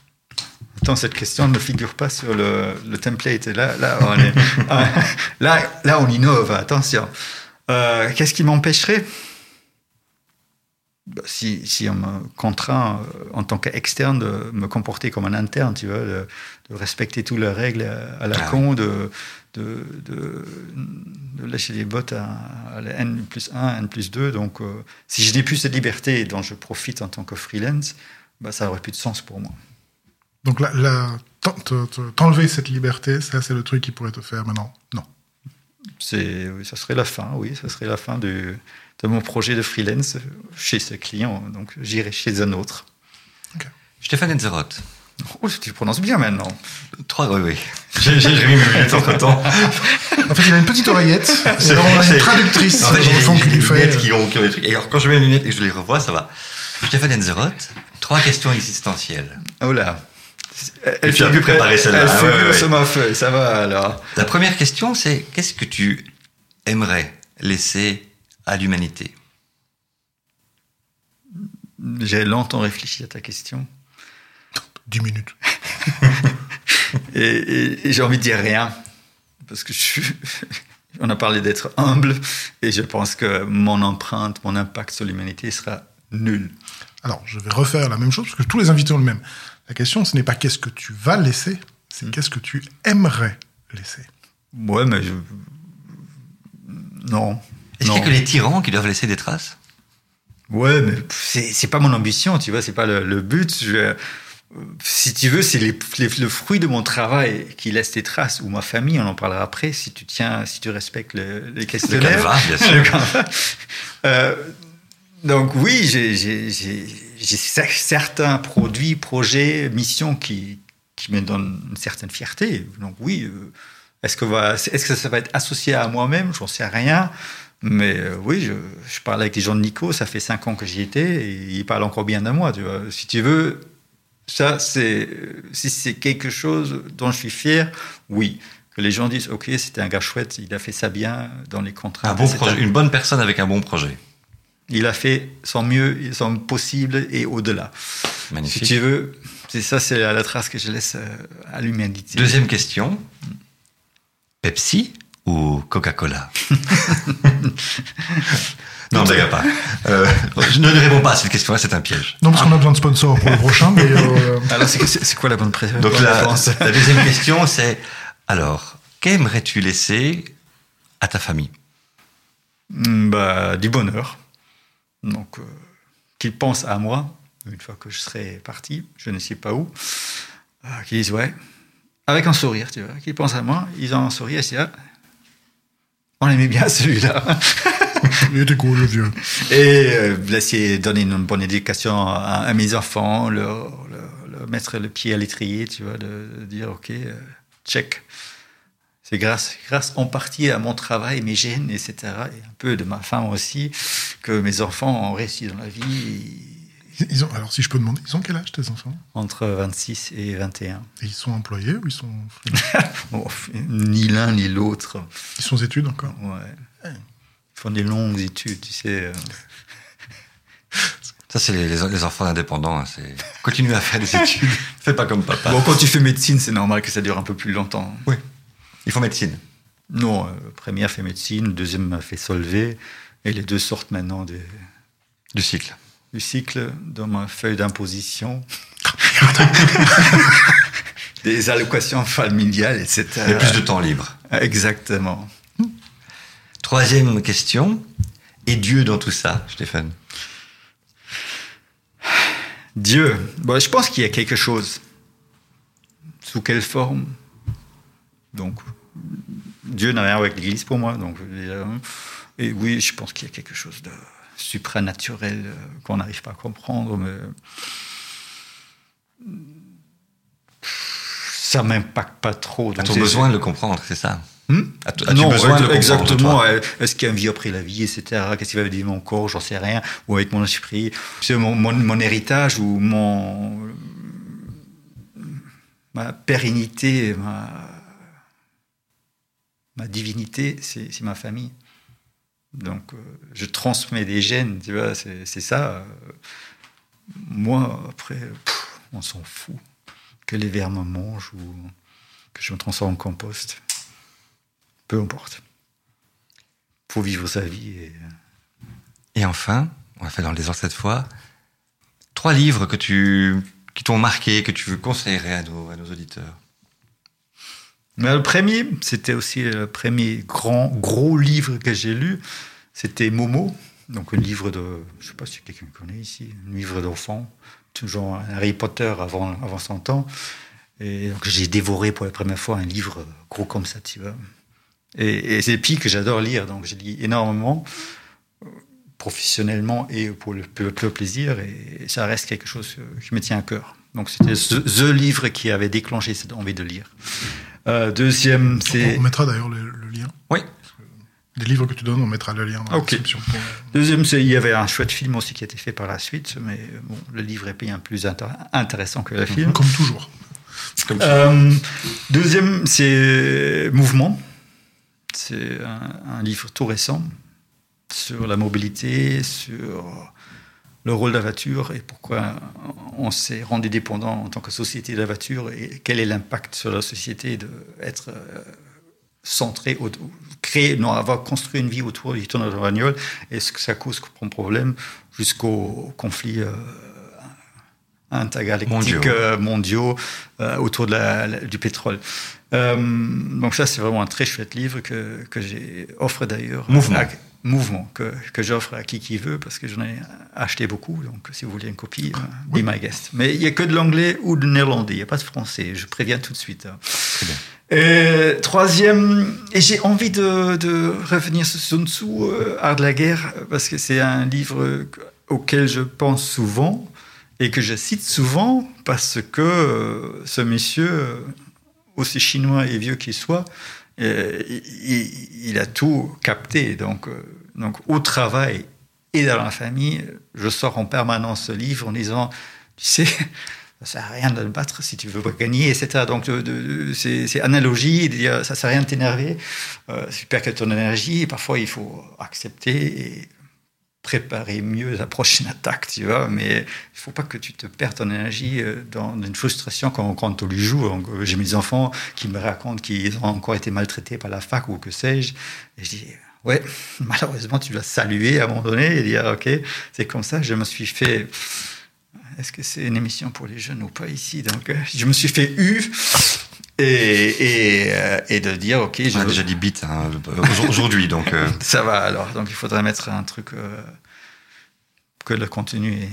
Attends, cette question ne figure pas sur le, le template. Et Là, là, on est, ah, là, là, on innove. Attention. Euh, Qu'est-ce qui m'empêcherait? Bah, si, si on me contraint euh, en tant qu'externe de me comporter comme un interne, tu vois, de, de respecter toutes les règles à, à la Ah con, de, de, lâcher les bottes à, à la N plus 1, N plus 2. Donc, euh, si je n'ai plus cette liberté dont je profite en tant que freelance, bah, ça aurait plus de sens pour moi. Donc, te- t'enlever cette liberté, ça, c'est le truc qui pourrait te faire maintenant. Non. c'est, ça serait la fin, oui, ça serait la fin de, de mon projet de freelance chez ce client. Donc, j'irai chez un autre. Stéphane Enzeroth. Oh, tu prononces bien maintenant. Trois, oui, oui. J'ai mis mes lunettes entre temps. En fait, il a une petite oreillette. C'est une traductrice en fait, j'ai des lunettes qui ont, qui ont des trucs. Et alors, quand je mets les lunettes et que je les revois, ça va. Stéphane Enzeroth, trois questions existentielles. Oh là. Elle fait plus préparer celle-là. Elle, fait ouais, ouais. ma feuille, ça va alors. La première question, c'est qu'est-ce que tu aimerais laisser à l'humanité? J'ai longtemps réfléchi à ta question. 10 minutes. et, et, et j'ai envie de dire rien. Parce que je suis. On a parlé d'être humble. Et je pense que mon empreinte, mon impact sur l'humanité sera nul. Alors, je vais refaire la même chose, parce que tous les invités ont le même. La question, ce n'est pas qu'est-ce que tu vas laisser, c'est qu'est-ce que tu aimerais laisser. Ouais, mais je... Non. Est-ce qu'il y a que les tyrans qui doivent laisser des traces? Ouais, mais c'est pas mon ambition, tu vois, c'est pas le, le but. Je, si tu veux, c'est les, les, le fruit de mon travail qui laisse des traces, ou ma famille, on en parlera après, si tu tiens, si tu respectes le, les questionnaires. Le canevas, bien sûr. euh, donc oui, j'ai certains produits, projets, missions qui, qui me donnent une certaine fierté. Donc oui, euh, est-ce que, va, est que ça va être associé à moi-même? J'en sais rien. Mais euh, oui, je, je, parle avec les gens de Nico, ça fait cinq ans que j'y étais, et ils parlent encore bien de moi. Tu vois. Si tu veux, ça, c'est si c'est quelque chose dont je suis fier, oui. Que les gens disent, ok, c'était un gars chouette, il a fait ça bien dans les contrats. Un bon projet, une bonne personne avec un bon projet. Il a fait son mieux, son possible et au-delà. Magnifique. Si tu veux, c'est ça, c'est la trace que je laisse à l'humanité. Deuxième question. Pepsi ou Coca-Cola? Non, ne pas. Euh, je ne réponds pas à cette question-là, c'est un piège. Non, parce qu'on a besoin de sponsors pour le prochain. Mais euh... Alors, c'est quoi la bonne préférence Donc, la, la deuxième question, c'est alors, qu'aimerais-tu laisser à ta famille? Bah, Du bonheur. Donc, euh, qu'ils pensent à moi, une fois que je serai parti, je ne sais pas où, euh, qu'ils disent, ouais, avec un sourire, tu vois, qu'ils pensent à moi, ils ont un sourire, et c'est ah, on aimait bien celui-là. Il était cool, le vieux. Et euh, donner une bonne éducation à, à mes enfants, leur, leur, leur, mettre le pied à l'étrier, tu vois, de, de dire, OK, euh, check. C'est grâce, grâce en partie à mon travail, mes gènes, etc., et un peu de ma femme aussi, que mes enfants ont réussi dans la vie. Ils ont, alors, si je peux demander, ils ont quel âge tes enfants? Entre 26 et 21. Et ils sont employés ou ils sont. bon, ni l'un ni l'autre. Ils sont aux études encore? Ouais. Ils font des longues études, tu sais. Ça, c'est les, les, enfants indépendants. Hein, c'est continue à faire des études. Fais pas comme papa. Bon, quand tu fais médecine, c'est normal que ça dure un peu plus longtemps. Oui. Il faut médecine. Non, euh, première fait médecine, deuxième a fait Solvay, et les deux sortent maintenant de, du cycle. Du cycle dans ma feuille d'imposition. des allocations familiales, etc. Et plus de temps libre. Exactement. Troisième question. Et Dieu dans tout ça, Stéphane? Dieu. Bon, je pense qu'il y a quelque chose. Sous quelle forme? Donc, Dieu n'a rien avec l'Église pour moi. Donc, et oui, je pense qu'il y a quelque chose de supranaturel qu'on n'arrive pas à comprendre, mais ça m'impacte pas trop. Donc as besoin de le comprendre, c'est ça Hmm? As-tu as besoin de le exactement. Est-ce qu'il y a une vie après la vie, etc. Qu'est-ce qui va dire mon corps J'en sais rien. Ou avec mon esprit. C'est mon, mon, mon, héritage ou mon ma pérennité, ma, ma divinité, c'est ma famille. Donc, euh, je transmets des gènes, tu vois, c'est ça. Moi, après, on s'en fout. Que les vers me mangent ou que je me transforme en compost peu importe. Faut vivre sa vie. Et, enfin, on va faire dans le désordre cette fois, trois livres que tu, qui t'ont marqué, que tu conseillerais à nos auditeurs. Mais le premier, c'était aussi le premier grand, gros livre que j'ai lu, c'était Momo, donc un livre de, je sais pas si quelqu'un connaît ici, un livre d'enfant, toujours Harry Potter avant, avant son temps. Et donc j'ai dévoré pour la première fois un livre gros comme ça, tu vois. Et, c'est puis que j'adore lire, donc je lis énormément, professionnellement et pour pour le plaisir, et ça reste quelque chose qui me tient à cœur. Donc c'était the, livre qui avait déclenché cette envie de lire. Euh, deuxième, c'est... On mettra d'ailleurs le, le lien. Oui. Les livres que tu donnes, on mettra le lien dans la description. pour- Deuxième, c'est il y avait un chouette film aussi qui a été fait par la suite, mais bon, le livre est bien plus intér- intéressant que le film. Comme toujours. Comme Euh, deuxième, c'est Mouvement. C'est un, un livre tout récent sur la mobilité, sur le rôle de la voiture et pourquoi on s'est rendu dépendant en tant que société de la voiture et quel est l'impact sur la société d'être centré, au- créer, non, avoir construit une vie autour du tournoi de la bagnole et ce que ça cause comme problème jusqu'au conflit euh, intergalactiques Mondiaux. euh, mondiaux euh, autour de la, la- du pétrole. Euh, donc ça, c'est vraiment un très chouette livre que, que j'ai offre d'ailleurs. Mouvement. Mouvement que, que j'offre à qui qui veut parce que j'en ai acheté beaucoup. Donc si vous voulez une copie, euh, Oui. be my guest. Mais il n'y a que de l'anglais ou de néerlandais. Il n'y a pas de français. Je préviens tout de suite. hein. Très bien. Euh, troisième, et j'ai envie de, de revenir sur Sun Tzu, euh, Art de la guerre, parce que c'est un livre auquel je pense souvent et que je cite souvent parce que euh, ce monsieur, aussi chinois et vieux qu'il soit, euh, il, a tout capté. Donc, euh, donc au travail et dans la famille, je sors en permanence ce livre en disant, tu sais, ça sert à rien de le battre si tu veux pas gagner, etc. Donc, c'est analogie, de dire, ça sert à rien de t'énerver, euh, tu perds que ton énergie, parfois il faut accepter et préparer mieux la prochaine attaque, tu vois, mais il faut pas que tu te perds ton énergie euh, dans une frustration quand, quand on lui joue. Donc, euh, J'ai mes enfants qui me racontent qu'ils ont encore été maltraités par la fac ou que sais-je, et je dis, ouais, malheureusement, tu dois saluer à et dire, ok, c'est comme ça, je me suis fait est-ce que c'est une émission pour les jeunes ou pas ici? Donc, euh, je me suis fait eu et, et, euh, et de dire, ok, je On a veux- déjà dit bit hein, aujourd'hui, donc euh, ça va alors. Donc, il faudrait mettre un truc euh, que le contenu est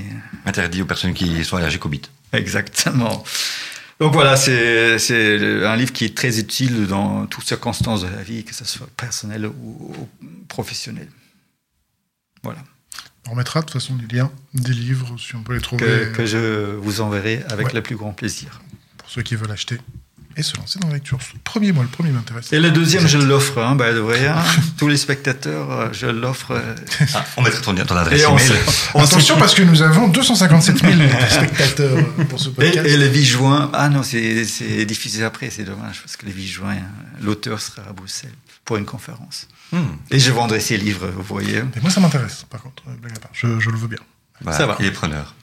interdit aux personnes qui sont allergiques au bit. exactement. Donc voilà, c'est un livre qui est très utile dans toutes circonstances de la vie, que ce soit personnel ou, ou professionnel. Voilà. On remettra de toute façon des liens, des livres, si on peut les trouver, Que, que je vous enverrai avec Ouais. le plus grand plaisir. pour ceux qui veulent acheter et se lancer dans la lecture. Le premier, moi, le premier m'intéresse. Et le deuxième, je l'offre, hein, by the way, hein. Tous les spectateurs, euh, je l'offre. euh, Ah, on mettra ton, ton adresse Et on email. on Attention, parce que nous avons 257 000 spectateurs pour ce Et, podcast. et le 8 juin, ah non, c'est diffusé après, c'est dommage, parce que le 8 juin, euh, l'auteur sera à Bruxelles pour une conférence. Hmm. Et je vendrai ses livres, vous voyez. Mais moi, ça m'intéresse, par contre, euh, blague à part. Je, je le veux bien. Voilà, Ça va. Il est preneur.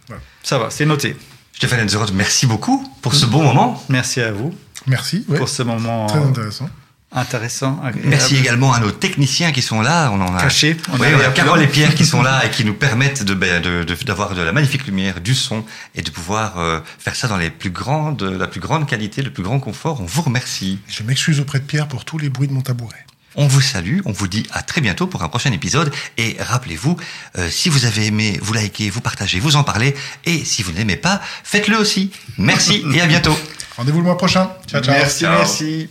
Ça va, c'est noté. Stéphane Edzerot, merci beaucoup pour ce bon moment. Merci à vous Merci, ouais, pour ce moment très intéressant. intéressant, agréable. Merci également à nos techniciens qui sont là. On en a Caché, on Oui, a. Carole et Pierre qui sont là et qui nous permettent de ben, de- de- d'avoir de, la magnifique lumière, du son et de pouvoir euh, faire ça dans les plus grandes, la plus grande qualité, le plus grand confort. On vous remercie. Je m'excuse auprès de Pierre pour tous les bruits de mon tabouret. On vous salue, on vous dit à très bientôt pour un prochain épisode. Et rappelez-vous, euh, si vous avez aimé, vous likez, vous partagez, vous en parlez. Et si vous n'aimez pas, faites-le aussi. Merci et à bientôt. Rendez-vous le mois prochain. Ciao, ciao. Merci, Ciao. merci.